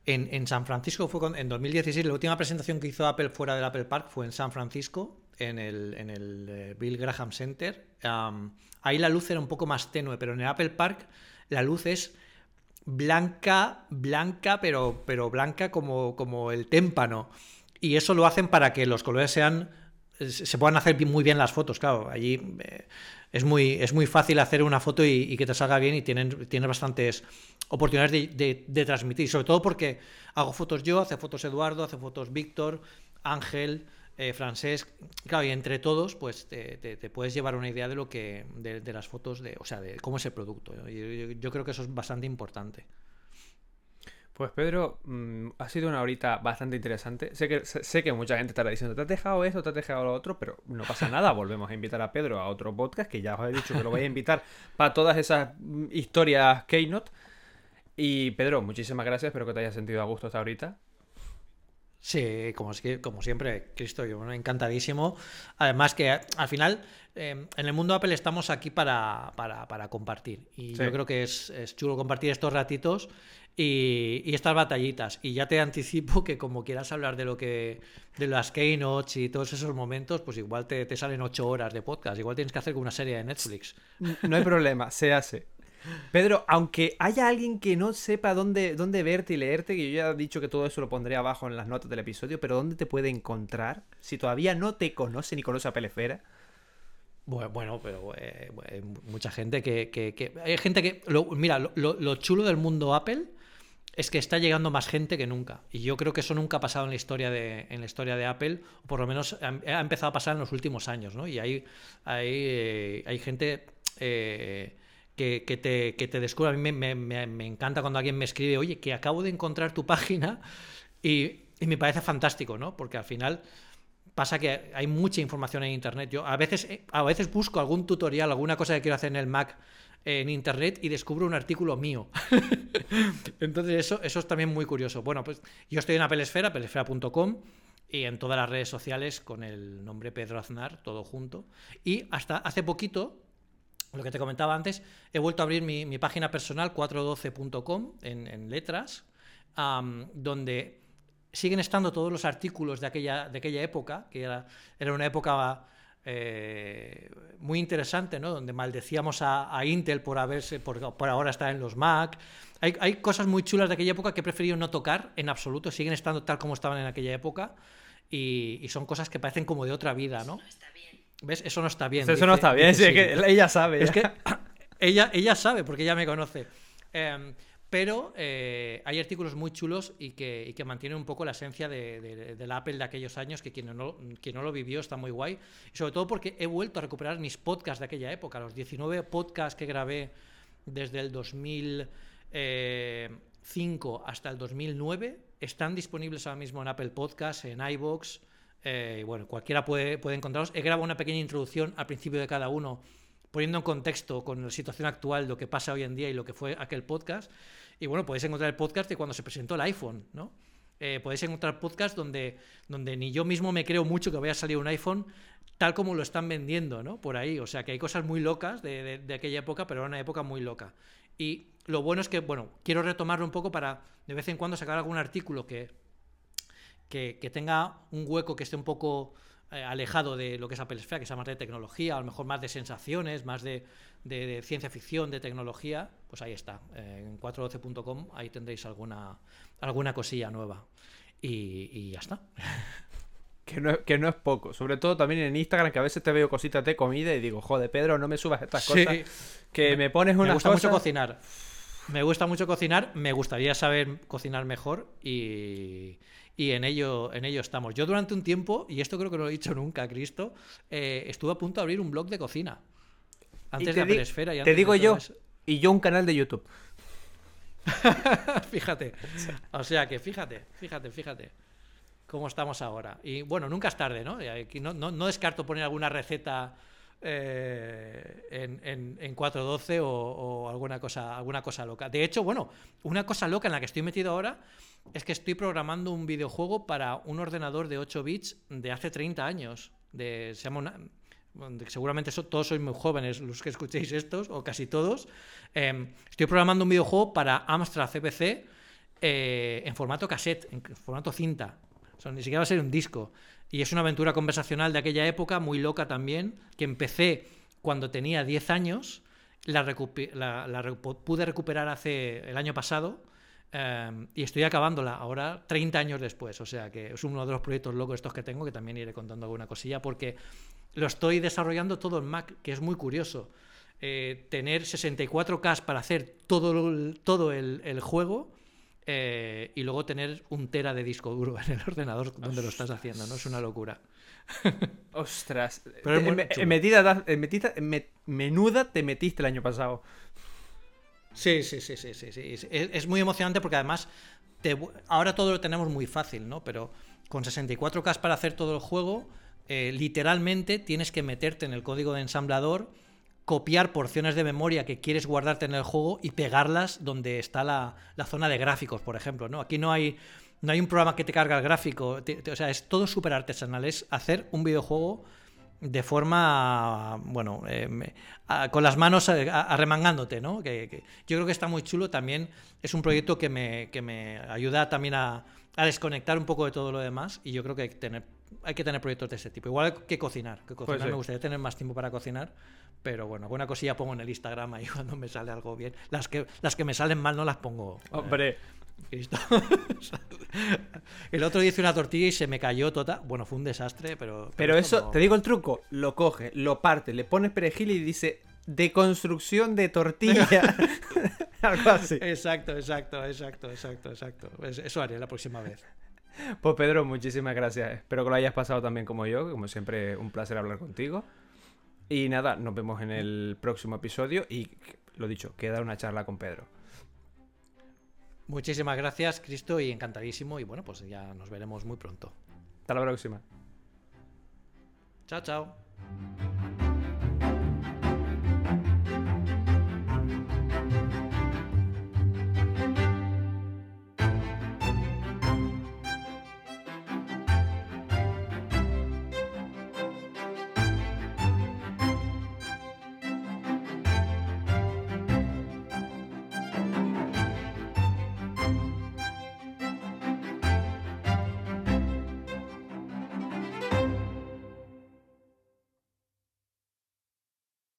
en, San Francisco fue en 2016, la última presentación que hizo Apple fuera del Apple Park fue en San Francisco en el, en el eh, Bill Graham Center. ahí la luz era un poco más tenue, pero en el Apple Park la luz es blanca, blanca, pero, pero blanca como, como el témpano. Y eso lo hacen para que los colores sean se puedan hacer muy bien las fotos, claro. Allí eh, es, muy, es muy fácil hacer una foto y, que te salga bien y tienen, tienes bastantes oportunidades de, de, transmitir. Sobre todo porque hago fotos yo, hace fotos Eduardo, hace fotos Víctor, Ángel, eh, francés, claro, y entre todos, pues te, puedes llevar una idea de lo que, de, las fotos, de, o sea, de cómo es el producto. Yo, creo que eso es bastante importante. Pues Pedro, mm, ha sido una horita bastante interesante. Sé que, sé que mucha gente estará diciendo, te has dejado eso, te has dejado lo otro, pero no pasa nada. Volvemos a invitar a Pedro a otro podcast, que ya os he dicho que lo voy a invitar para todas esas mm, historias Keynote. Y Pedro, muchísimas gracias, espero que te hayas sentido a gusto hasta ahorita. Sí, como, como siempre, Cristo, yo encantadísimo. Además que al final, em, en el mundo Apple estamos aquí para, para, compartir. Y yo creo que es, chulo compartir estos ratitos y, estas batallitas. Y ya te anticipo que como quieras hablar de lo que de las keynotes y todos esos momentos, pues igual te, te salen ocho horas de podcast. Igual tienes que hacer una serie de Netflix. No hay problema, se hace. Pedro, aunque haya alguien que no sepa dónde, dónde verte y leerte, que yo ya he dicho que todo eso lo pondré abajo en las notas del episodio, pero ¿dónde te puede encontrar? Si todavía no te conoce ni conoce a Pelefera. Bueno, pero eh, mucha gente que, Hay gente que... mira, lo, chulo del mundo Apple es que está llegando más gente que nunca. Y yo creo que eso nunca ha pasado en la historia de, en la historia de Apple, o por lo menos ha, empezado a pasar en los últimos años, ¿no? Y hay, hay, eh, hay gente... Eh, que, te, que te. A mí me, encanta cuando alguien me escribe, oye, que acabo de encontrar tu página y, me parece fantástico, ¿no? Porque al final pasa que hay mucha información en Internet. Yo a veces, a veces busco algún tutorial, alguna cosa que quiero hacer en el Mac en Internet y descubro un artículo mío. Entonces eso, eso es también muy curioso. Bueno, pues yo estoy en Apple Esfera, apelesfera.com y en todas las redes sociales con el nombre Pedro Aznar, todo junto. Y hasta hace poquito lo que te comentaba antes, he vuelto a abrir mi, página personal 412.com en, letras, donde siguen estando todos los artículos de aquella, de aquella época, que era, era una época eh, muy interesante, ¿no? donde maldecíamos a, Intel por, haberse, por, ahora estar en los Mac. Hay, cosas muy chulas de aquella época que he preferido no tocar en absoluto, siguen estando tal como estaban en aquella época y, son cosas que parecen como de otra vida. ¿no? ¿Ves? Eso no está bien. Eso no está bien, es que ella sabe. Es que ella, ella sabe, porque ella me conoce. Em, pero eh, hay artículos muy chulos y que, que, mantienen un poco la esencia de, la Apple de aquellos años, que quien no, quien no lo vivió está muy guay. Y sobre todo porque he vuelto a recuperar mis podcasts de aquella época, los 19 podcasts que grabé desde el 2005 eh, hasta el 2009, están disponibles ahora mismo en Apple Podcasts, en iVoox, eh, bueno, cualquiera puede, puede encontrarlos. He grabado una pequeña introducción al principio de cada uno, poniendo en contexto con la situación actual lo que pasa hoy en día y lo que fue aquel podcast. Y bueno, podéis encontrar el podcast de cuando se presentó el iPhone, ¿no? Eh, podéis encontrar podcast donde, donde ni yo mismo me creo mucho que vaya a salir un iPhone tal como lo están vendiendo, ¿no? Por ahí. O sea que hay cosas muy locas de, de aquella época, pero era una época muy loca. Y lo bueno es que, bueno, quiero retomarlo un poco para de vez en cuando sacar algún artículo que que, tenga un hueco que esté un poco eh, alejado de lo que es Apple que sea más de tecnología, a lo mejor más de sensaciones, más de, ciencia ficción, de tecnología, pues ahí está. Eh, en 412.com ahí tendréis alguna, alguna cosilla nueva. Y, ya está. Que no, que no, es poco. Sobre todo también en Instagram, que a veces te veo cositas de comida y digo, joder, Pedro, no me subas estas cosas. Que me, pones una. Me gusta mucho cocinar. Me gusta mucho cocinar, me gustaría saber cocinar mejor y, en, ello, en ello estamos. Yo durante un tiempo, y esto creo que no lo he dicho nunca, Cristo, eh, estuve a punto de abrir un blog de cocina. Antes de la Peresfera. Y te digo yo, y yo un canal de YouTube. fíjate. O sea que fíjate, fíjate, fíjate cómo estamos ahora. Y bueno, nunca es tarde, ¿no? No, no, descarto poner alguna receta eh, en, en, 4.12 o, o, alguna, cosa, alguna cosa loca. De hecho, bueno, una cosa loca en la que estoy metido ahora es que estoy programando un videojuego para un ordenador de 8 bits de hace 30 años. De, se seguramente todos sois muy jóvenes los que escuchéis estos, o casi todos. Em, estoy programando un videojuego para Amstrad CPC eh, en formato cassette, en formato cinta ni siquiera va a ser un disco. Y es una aventura conversacional de aquella época, muy loca también, que empecé cuando tenía 10 años, la, pude recuperar hace el año pasado em, y estoy acabándola ahora 30 años después. O sea que es uno de los proyectos locos estos que tengo, que también iré contando alguna cosilla, porque lo estoy desarrollando todo en Mac, que es muy curioso. Eh, tener 64K para hacer todo, todo el juego eh, y luego tener un tera de disco duro en el ordenador donde lo estás haciendo, ¿no? Es una locura. Ostras. Pero en, metida, menuda te metiste el año pasado. Sí, sí, sí, sí, sí. sí. Es, muy emocionante porque además ahora todo lo tenemos muy fácil, ¿no? Pero con 64K para hacer todo el juego, eh, literalmente tienes que meterte en el código de ensamblador copiar porciones de memoria que quieres guardarte en el juego y pegarlas donde está la, zona de gráficos, por ejemplo. ¿no? Aquí no hay, no hay un programa que te carga el gráfico. o sea, es todo súper artesanal. Es hacer un videojuego de forma, bueno, eh, con las manos arremangándote, ¿no? Que, yo creo que está muy chulo. También es un proyecto que me, que me ayuda también a, a desconectar un poco de todo lo demás y yo creo que hay que tener, hay que tener proyectos de ese tipo. Igual que cocinar, que cocinar pues me gustaría tener más tiempo para cocinar, pero bueno, alguna cosilla pongo en el Instagram ahí cuando me sale algo bien. Las que, las que me salen mal no las pongo. Hombre. el otro día hice una tortilla y se me cayó toda. Bueno, fue un desastre, pero. Pero, eso, te digo el truco: lo coge, lo parte, le pones perejil y dice de construcción de tortilla. Algo así. Exacto, exacto, exacto, exacto, exacto. Eso haré la próxima vez. Pues Pedro, muchísimas gracias. Espero que lo hayas pasado también como yo. Como siempre, un placer hablar contigo. Y nada, nos vemos en el próximo episodio. Y lo dicho, queda una charla con Pedro. Muchísimas gracias, Cristo, y encantadísimo. Y bueno, pues ya nos veremos muy pronto. Hasta la próxima. Chao, chao.